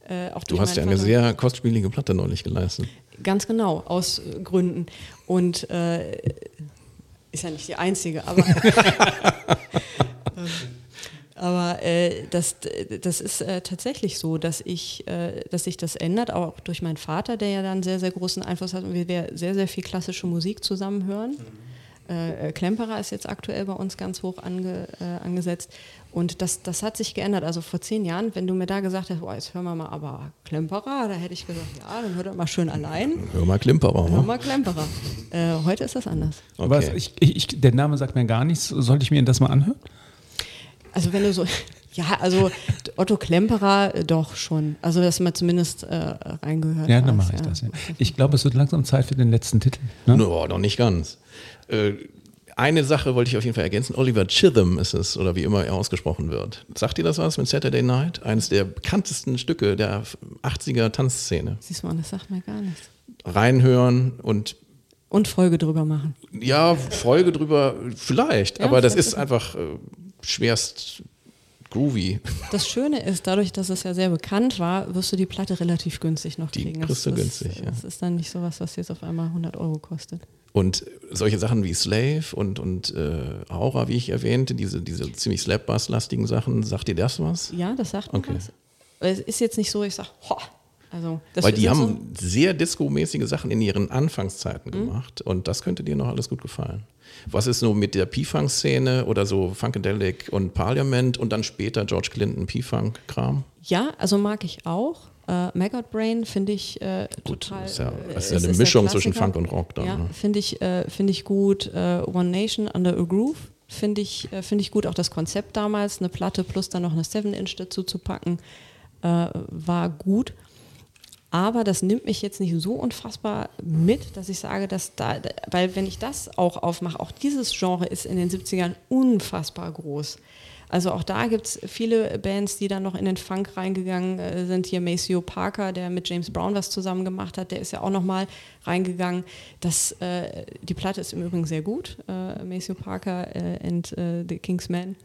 Äh, Du hast ja eine Vater. sehr kostspielige Platte neulich geleistet. Ganz genau, aus Gründen. Und äh, ist ja nicht die einzige, aber, aber äh, das, das ist äh, tatsächlich so, dass, ich, äh, dass sich das ändert, auch durch meinen Vater, der ja dann sehr, sehr großen Einfluss hat und wir sehr, sehr viel klassische Musik zusammen hören. Äh, äh, Klemperer ist jetzt aktuell bei uns ganz hoch ange, äh, angesetzt. Und das, das hat sich geändert. Also vor zehn Jahren, wenn du mir da gesagt hast, boah, jetzt hören wir mal aber Klemperer, da hätte ich gesagt, ja, dann hört er mal schön allein. Hör mal Klimperer. Hör Ne? mal Klemperer. Äh, heute ist das anders. Aber Okay. ich, ich, der Name sagt mir gar nichts. Sollte ich mir das mal anhören? Also wenn du so, ja, also Otto Klemperer äh, doch schon. Also dass man zumindest äh, reingehört Ja, dann mache ich das. Ja. Ich glaube, es wird langsam Zeit für den letzten Titel. Ne? No, noch nicht ganz. Äh, eine Sache wollte ich auf jeden Fall ergänzen. Oliver Chisholm ist es, oder wie immer er ausgesprochen wird. Sagt ihr das was mit Saturday Night? Eines der bekanntesten Stücke der 80er Tanzszene. Siehst du mal, das sagt mir gar nichts. Reinhören und Und Folge drüber machen. ja, Folge drüber, vielleicht, Ja, aber das vielleicht ist ist- einfach äh, schwerst groovy. Das Schöne ist, dadurch, dass es ja sehr bekannt war, wirst du die Platte relativ günstig noch Die kriegen. kriegst du das, günstig, ja. Das ist dann nicht sowas, was jetzt auf einmal 100 Euro kostet. Und solche Sachen wie Slave und, und äh, Aura, wie ich erwähnte, diese, diese ziemlich Slap-Bass-lastigen Sachen, sagt dir das was? Ja, das sagt mir Okay. was. Aber Es ist jetzt nicht so, ich sage, also das Weil die haben sehr disco-mäßige Sachen in ihren Anfangszeiten Mhm. gemacht und das könnte dir noch alles gut gefallen. Was ist so mit der P-Funk-Szene oder so Funkadelic und Parliament und dann später George Clinton P-Funk-Kram? Ja, also mag ich auch. Äh, Maggot Brain finde ich äh, total. ist ja- äh, das ist ja eine der Mischung zwischen. Funk und Rock dann, Ja, ne? finde ich, äh, finde ich gut. Äh, One Nation Under a Groove finde ich, äh, finde ich gut. Auch das Konzept damals, eine Platte plus dann noch eine 7-Inch dazu zu packen, äh, war gut. Aber das nimmt mich jetzt nicht so unfassbar mit, dass ich sage, dass da, weil wenn ich das auch aufmache, auch dieses Genre ist in den 70ern unfassbar groß. Also auch da gibt es viele Bands, die dann noch in den Funk reingegangen äh, sind. Hier Maceo Parker, der mit James Brown was zusammen gemacht hat, der ist ja auch nochmal reingegangen. Das, äh, die Platte ist im Übrigen sehr gut, äh, Maceo Parker äh, and äh, the King's Man.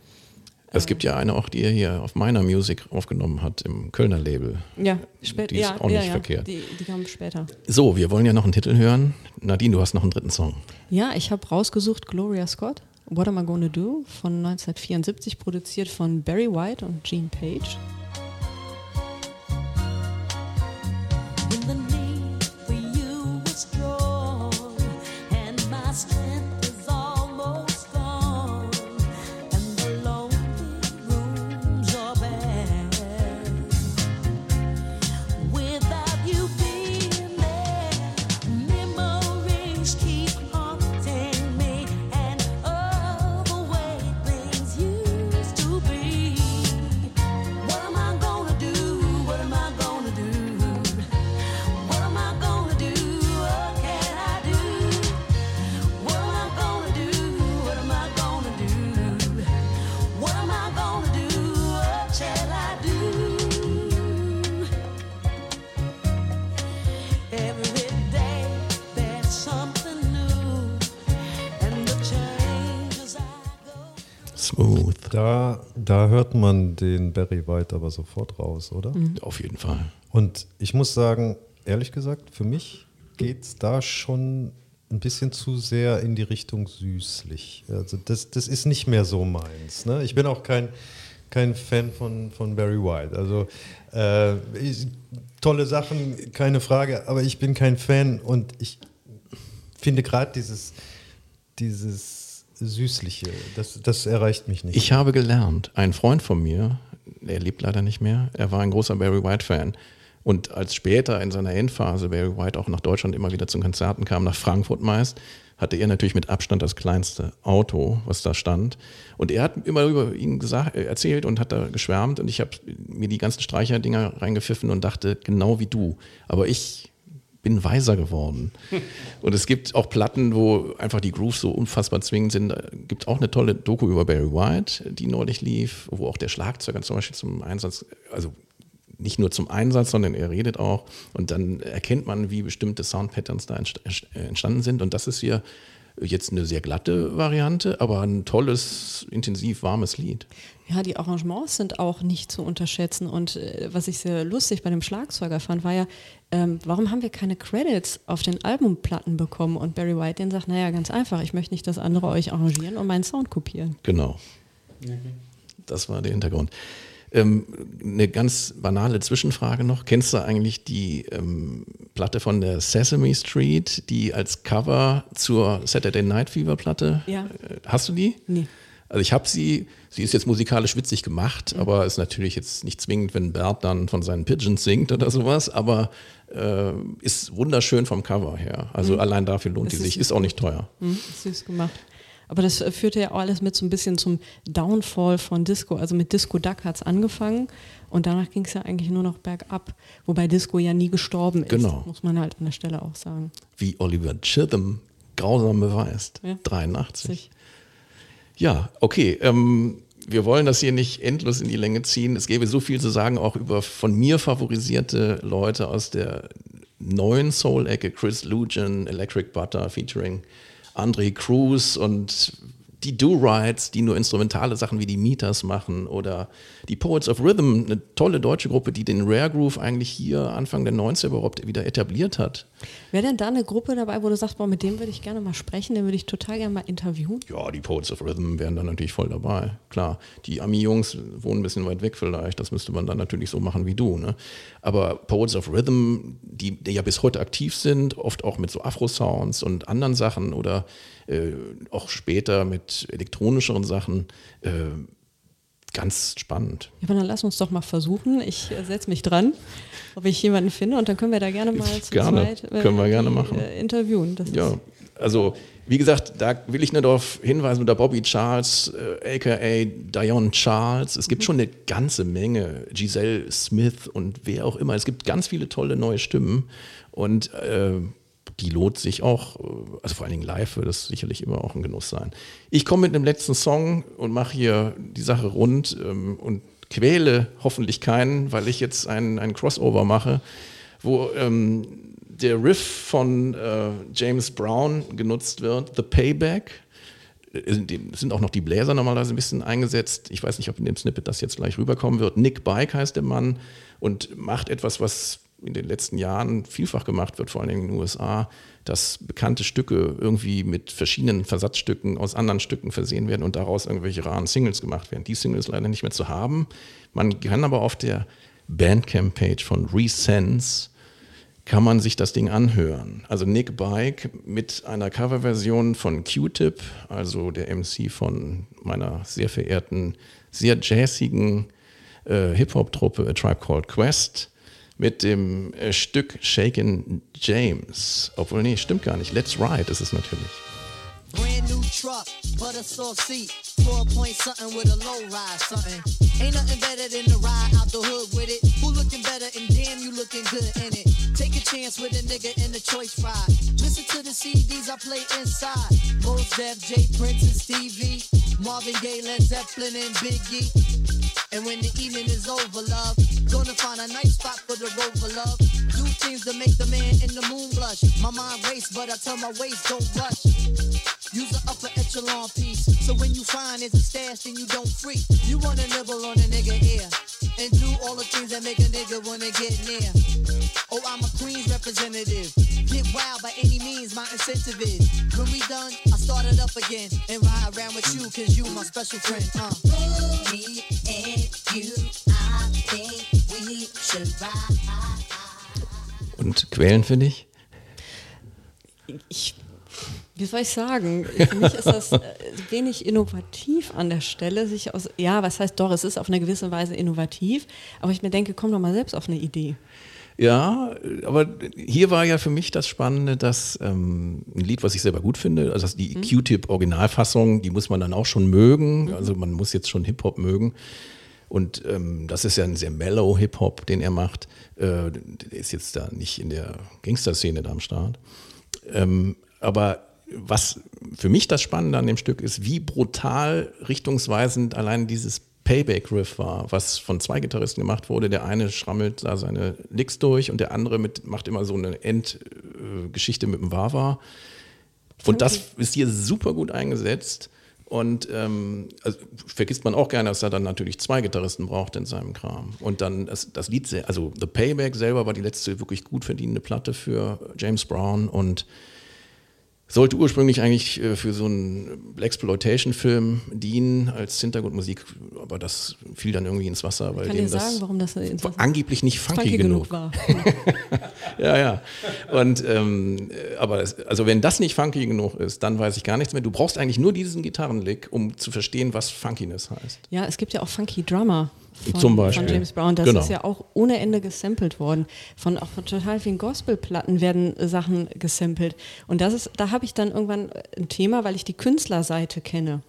Es gibt ja eine auch, die er hier auf meiner Music aufgenommen hat, im Kölner Label. Ja, später. Die ist ja, auch nicht ja, ja. verkehrt. Die, die kam später. So, wir wollen ja noch einen Titel hören. Nadine, du hast noch einen dritten Song. Ja, ich habe rausgesucht Gloria Scott, What Am I Gonna Do von 1974, produziert von Barry White und Gene Page. Da, da hört man den Barry White aber sofort raus, oder? Auf jeden Fall. Und ich muss sagen, ehrlich gesagt, für mich geht es da schon ein bisschen zu sehr in die Richtung süßlich. Also das, das ist nicht mehr so meins. Ne? Ich bin auch kein, kein Fan von, von Barry White. Also äh, ich, tolle Sachen, keine Frage, aber ich bin kein Fan und ich finde gerade dieses, dieses Süßliche, das, das erreicht mich nicht. Ich habe gelernt, ein Freund von mir, er lebt leider nicht mehr, er war ein großer Barry White-Fan. Und als später in seiner Endphase Barry White auch nach Deutschland immer wieder zu Konzerten kam, nach Frankfurt meist, hatte er natürlich mit Abstand das kleinste Auto, was da stand. Und er hat immer über ihn gesagt, äh, erzählt und hat da geschwärmt. Und ich habe mir die ganzen Streicherdinger reingepfiffen und dachte, genau wie du. Aber ich bin weiser geworden. Und es gibt auch Platten, wo einfach die Grooves so unfassbar zwingend sind. Da gibt auch eine tolle Doku über Barry White, die neulich lief, wo auch der Schlagzeuger zum Beispiel zum Einsatz, also nicht nur zum Einsatz, sondern er redet auch. Und dann erkennt man, wie bestimmte Soundpatterns da entst- entstanden sind. Und das ist hier jetzt eine sehr glatte Variante, aber ein tolles, intensiv warmes Lied. Ja, die Arrangements sind auch nicht zu unterschätzen. Und äh, was ich sehr lustig bei dem Schlagzeuger fand, war ja, ähm, warum haben wir keine Credits auf den Albumplatten bekommen? Und Barry White den sagt, naja, ganz einfach, ich möchte nicht, dass andere euch arrangieren und meinen Sound kopieren. Genau. Das war der Hintergrund. Ähm, eine ganz banale Zwischenfrage noch. Kennst du eigentlich die ähm, Platte von der Sesame Street, die als Cover zur Saturday Night Fever Platte? Ja. Äh, Hast du die? Nee. Also ich habe sie, sie ist jetzt musikalisch witzig gemacht, aber ist natürlich jetzt nicht zwingend, wenn Bert dann von seinen Pigeons singt oder sowas, aber äh, ist wunderschön vom Cover her. Also allein dafür lohnt Das die sich, ist auch nicht teuer. Hm, süß gemacht. Aber das äh, führte ja auch alles mit so ein bisschen zum Downfall von Disco. Also mit Disco Duck hat es angefangen und danach ging es ja eigentlich nur noch bergab. Wobei Disco ja nie gestorben ist, Genau. muss man halt an der Stelle auch sagen. Wie Oliver Chisholm grausam beweist. Ja. 83. Sich- Ja, okay. Ähm, wir wollen das hier nicht endlos in die Länge ziehen. Es gäbe so viel zu sagen, auch über von mir favorisierte Leute aus der neuen Soul-Ecke, Chris Lujan, Electric Butter featuring Andre Cruz und die Do-Rides, die nur instrumentale Sachen wie die Meters machen oder die Poets of Rhythm, eine tolle deutsche Gruppe, die den Rare Groove eigentlich hier Anfang der 90er überhaupt wieder etabliert hat. Wäre denn da eine Gruppe dabei, wo du sagst, boah, mit dem würde ich gerne mal sprechen, den würde ich total gerne mal interviewen? Ja, die Poets of Rhythm wären dann natürlich voll dabei. Klar, die Ami-Jungs wohnen ein bisschen weit weg vielleicht, das müsste man dann natürlich so machen wie du. Ne? Aber Poets of Rhythm, die, die ja bis heute aktiv sind, oft auch mit so Afro-Sounds und anderen Sachen oder äh, auch später mit elektronischeren Sachen, äh, ganz spannend. Ja, aber dann lass uns doch mal versuchen. Ich äh, setze mich dran, ob ich jemanden finde und dann können wir da gerne mal zu Gerne. zweit äh, Können wir gerne die, machen. Äh, interviewen. Das Ja, also wie gesagt, da will ich nur darauf hinweisen, der Bobby Charles, äh, aka Dion Charles, es gibt schon eine ganze Menge, Giselle Smith und wer auch immer, es gibt ganz viele tolle neue Stimmen und äh, die lohnt sich auch, äh, also vor allen Dingen live wird das sicherlich immer auch ein Genuss sein. Ich komme mit einem letzten Song und mache hier die Sache rund ähm, und quäle hoffentlich keinen, weil ich jetzt ein, ein Crossover mache, wo ähm, der Riff von äh, James Brown genutzt wird, The Payback. Äh, dem sind auch noch die Bläser normalerweise ein bisschen eingesetzt. Ich weiß nicht, ob in dem Snippet das jetzt gleich rüberkommen wird. Nick Bike heißt der Mann und macht etwas, was in den letzten Jahren vielfach gemacht wird, vor allem in den USA, dass bekannte Stücke irgendwie mit verschiedenen Versatzstücken aus anderen Stücken versehen werden und daraus irgendwelche raren Singles gemacht werden. Die Single ist leider nicht mehr zu haben. Man kann aber auf der Bandcamp-Page von Resense kann man sich das Ding anhören. Also Nick Bike mit einer Coverversion von Q-Tip, also der MC von meiner sehr verehrten, sehr jazzigen äh, Hip-Hop-Truppe A Tribe Called Quest mit dem äh, Stück Shaken James. Obwohl, nee, stimmt gar nicht. Let's Ride ist es natürlich. Brand new truck, butter soft seat, four point something with a low ride something. Ain't nothing better than to ride out the hood with it. Who looking better and damn you looking good in it. Take a chance with a nigga in the choice ride. Listen to the CDs I play inside. Most Def, J Prince and Stevie, Marvin Gaye, Led Zeppelin and Biggie. And when the evening is over, love, gonna find a nice spot for the rover, love. Do things to make the man in the moon blush. My mind race, but I tell my waist don't rush. Use the upper echelon piece. So when you find it's a stash, then you don't freak. You wanna nibble on a nigga ear. And do all the things that make a nigga wanna get near. Oh, I'm a Queens representative. Get wild by any means, my incentive is. When we done, I start it up again. And ride around with you, cause you my special friend. Uh. Me and you, I think we should ride. Und Quellen für dich? ich, wie soll ich sagen? Für mich ist das äh, wenig innovativ an der Stelle. Sich aus, ja, was heißt doch, es ist auf eine gewisse Weise innovativ, aber ich mir denke, komm doch mal selbst auf eine Idee. Ja, aber hier war ja für mich das Spannende, dass ähm, ein Lied, was ich selber gut finde, also die Q-Tip-Originalfassung, die muss man dann auch schon mögen. Also man muss jetzt schon Hip-Hop mögen. Und ähm, das ist ja ein sehr mellow Hip-Hop, den er macht. Äh, der ist jetzt da nicht in der Gangster-Szene da am Start. Ähm, aber was für mich das Spannende an dem Stück ist, wie brutal richtungsweisend allein dieses Payback-Riff war, was von zwei Gitarristen gemacht wurde. Der eine schrammelt da seine Licks durch und der andere mit, macht immer so eine Endgeschichte mit dem Wawa. Und das ist hier super gut eingesetzt. Und ähm, also vergisst man auch gerne, dass er dann natürlich zwei Gitarristen braucht in seinem Kram. Und dann das, das Lied, also The Payback selber war die letzte wirklich gut verdienende Platte für James Brown und sollte ursprünglich eigentlich äh, für so einen Blaxploitation-Film dienen als Hintergrundmusik, aber das fiel dann irgendwie ins Wasser, weil denen sagen, das warum das angeblich nicht funky, funky genug genug war. ja, ja. Und ähm, äh, aber es, also wenn das nicht funky genug ist, dann weiß ich gar nichts mehr. Du brauchst eigentlich nur diesen Gitarrenlick, um zu verstehen, was Funkiness heißt. Ja, es gibt ja auch Funky Drummer. Von, Zum Beispiel. von James Brown. Das Genau. ist ja auch ohne Ende gesampelt worden. Von auch von total vielen Gospelplatten werden Sachen gesampelt. Und das ist, da habe ich dann irgendwann äh, ein Thema, weil ich die Künstlerseite kenne.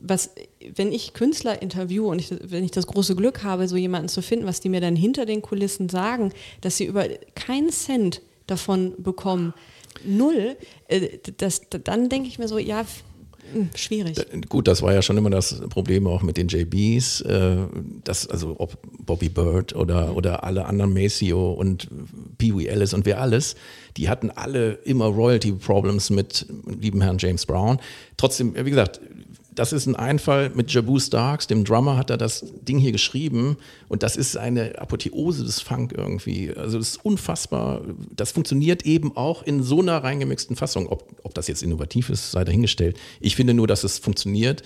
Was, wenn ich Künstler interviewe und ich, wenn ich das große Glück habe, so jemanden zu finden, was die mir dann hinter den Kulissen sagen, dass sie über keinen Cent davon bekommen, null, äh, das, dann denke ich mir so, ja, schwierig. Gut, das war ja schon immer das Problem auch mit den JBs, äh, dass also ob Bobby Bird oder, oder alle anderen Maceo und Pee Wee Ellis und wer alles, die hatten alle immer Royalty Problems mit lieben Herrn James Brown. Trotzdem, wie gesagt, das ist ein Einfall mit Jabu Starks, dem Drummer, hat er das Ding hier geschrieben und das ist eine Apotheose des Funk irgendwie. Also das ist unfassbar. Das funktioniert eben auch in so einer reingemixten Fassung. Ob, ob das jetzt innovativ ist, sei dahingestellt. Ich finde nur, dass es funktioniert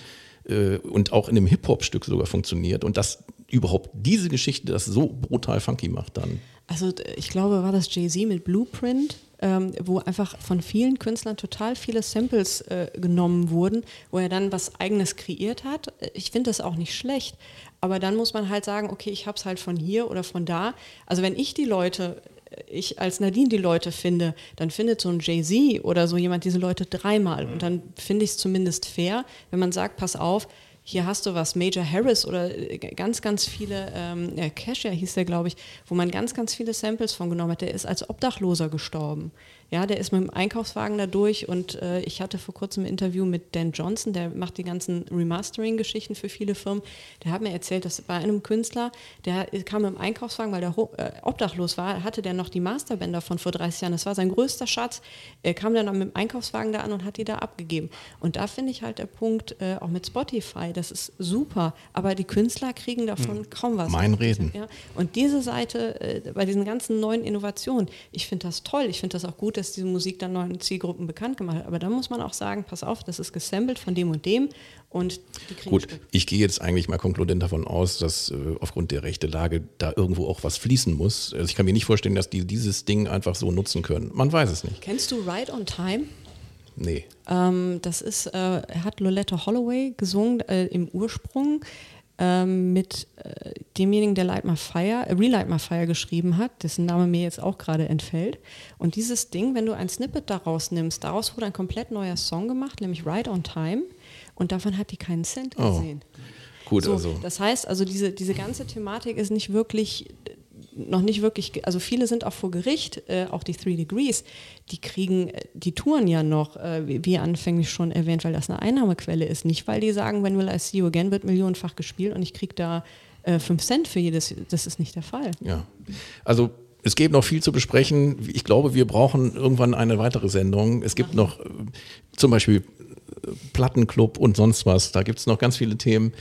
äh, und auch in einem Hip-Hop-Stück sogar funktioniert und dass überhaupt diese Geschichte das so brutal funky macht dann. Also ich glaube, war das Jay-Z mit Blueprint, ähm, wo einfach von vielen Künstlern total viele Samples äh, genommen wurden, wo er dann was eigenes kreiert hat. Äh, Ich finde das auch nicht schlecht, aber dann muss man halt sagen, okay, ich habe es halt von hier oder von da. Also wenn ich die Leute, äh, ich als Nadine die Leute finde, dann findet so ein Jay-Z oder so jemand diese Leute dreimal und dann finde ich es zumindest fair, wenn man sagt, pass auf, hier hast du was, Major Harris oder äh, ganz, ganz viele, ähm, ja, Casher hieß der, glaube ich, wo man ganz, ganz viele Samples von genommen hat. Der ist als Obdachloser gestorben. Ja, der ist mit dem Einkaufswagen da durch und äh, ich hatte vor kurzem ein Interview mit Dan Johnson, der macht die ganzen Remastering-Geschichten für viele Firmen. Der hat mir erzählt, dass bei einem Künstler, der kam mit dem Einkaufswagen, weil der äh, obdachlos war, hatte der noch die Masterbänder von vor 30 Jahren. Das war sein größter Schatz. Er kam dann mit dem Einkaufswagen da an und hat die da abgegeben. Und da finde ich halt der Punkt, äh, auch mit Spotify, das ist super, aber die Künstler kriegen davon kaum was. Mein Reden. Ja. Und diese Seite, äh, bei diesen ganzen neuen Innovationen, ich finde das toll. Ich finde das auch gut, dass diese Musik dann neuen Zielgruppen bekannt gemacht hat. Aber da muss man auch sagen, pass auf, das ist gesampelt von dem und dem und die kriegen Gut, ich gehe jetzt eigentlich mal konkludent davon aus, dass äh, aufgrund der rechten Lage da irgendwo auch was fließen muss. Also ich kann mir nicht vorstellen, dass die dieses Ding einfach so nutzen können. Man weiß es nicht. Kennst du Ride on Time? Nee. Ähm, das ist, äh, hat Loletta Holloway gesungen äh, im Ursprung ähm, mit äh, demjenigen, der Light My Fire, äh, Relight My Fire geschrieben hat, dessen Name mir jetzt auch gerade entfällt. Und dieses Ding, wenn du ein Snippet daraus nimmst, daraus wurde ein komplett neuer Song gemacht, nämlich Ride on Time. Und davon hat die keinen Cent Oh. gesehen. Gut, So, also. Das heißt also, diese, diese ganze Thematik ist nicht wirklich, noch nicht wirklich, also viele sind auch vor Gericht, äh, auch die Three Degrees, die kriegen, äh, die touren ja noch, äh, wie, wie anfänglich schon erwähnt, weil das eine Einnahmequelle ist. Nicht, weil die sagen, When Will I See You Again wird millionenfach gespielt und ich kriege da äh, 5 Cent für jedes, das ist nicht der Fall. Ja. Also es gibt noch viel zu besprechen. Ich glaube, wir brauchen irgendwann eine weitere Sendung. Es gibt noch äh, zum Beispiel äh, Plattenclub und sonst was. Da gibt es noch ganz viele Themen.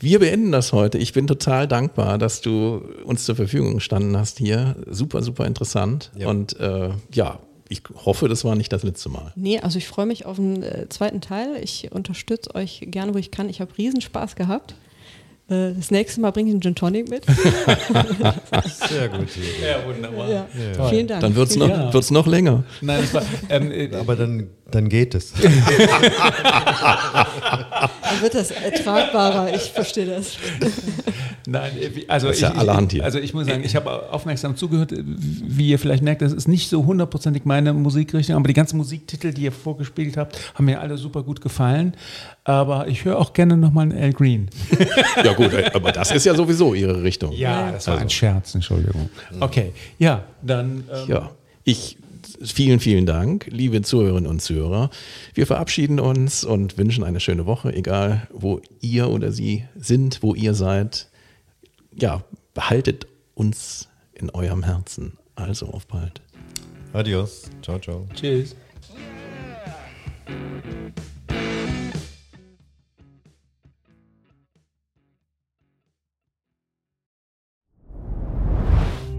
Wir beenden das heute. Ich bin total dankbar, dass du uns zur Verfügung gestanden hast hier. Super, super interessant. Ja. Und äh, ja, ich hoffe, das war nicht das letzte Mal. Nee, also ich freue mich auf den äh, zweiten Teil. Ich unterstütze euch gerne, wo ich kann. Ich habe Riesenspaß gehabt. Äh, das nächste Mal bringe ich einen Gin Tonic mit. Sehr gut. Ja, wunderbar. ja. Vielen Dank. Dann wird es noch, Ja. wird's noch länger. Nein, war, ähm, äh, Aber dann, dann geht es. Dann wird das ertragbarer. Ich verstehe das. Nein, äh, also Das ist ich, ja allerhand hier. Also ich muss sagen, ich habe aufmerksam zugehört. äh, Wie ihr vielleicht merkt, das ist nicht so hundertprozentig meine Musikrichtung, aber die ganzen Musiktitel, die ihr vorgespielt habt, haben mir alle super gut gefallen. Aber ich höre auch gerne nochmal einen Al Green. Ja gut, äh, aber das ist ja sowieso ihre Richtung. Ja, das war ein Scherz, Entschuldigung. Okay, ja, dann ähm, Ja, ich vielen, vielen Dank, liebe Zuhörerinnen und Zuhörer. Wir verabschieden uns und wünschen eine schöne Woche, egal wo ihr oder sie sind, wo ihr seid. Ja, behaltet uns in eurem Herzen. Also auf bald. Adios. Ciao, ciao. tschüss.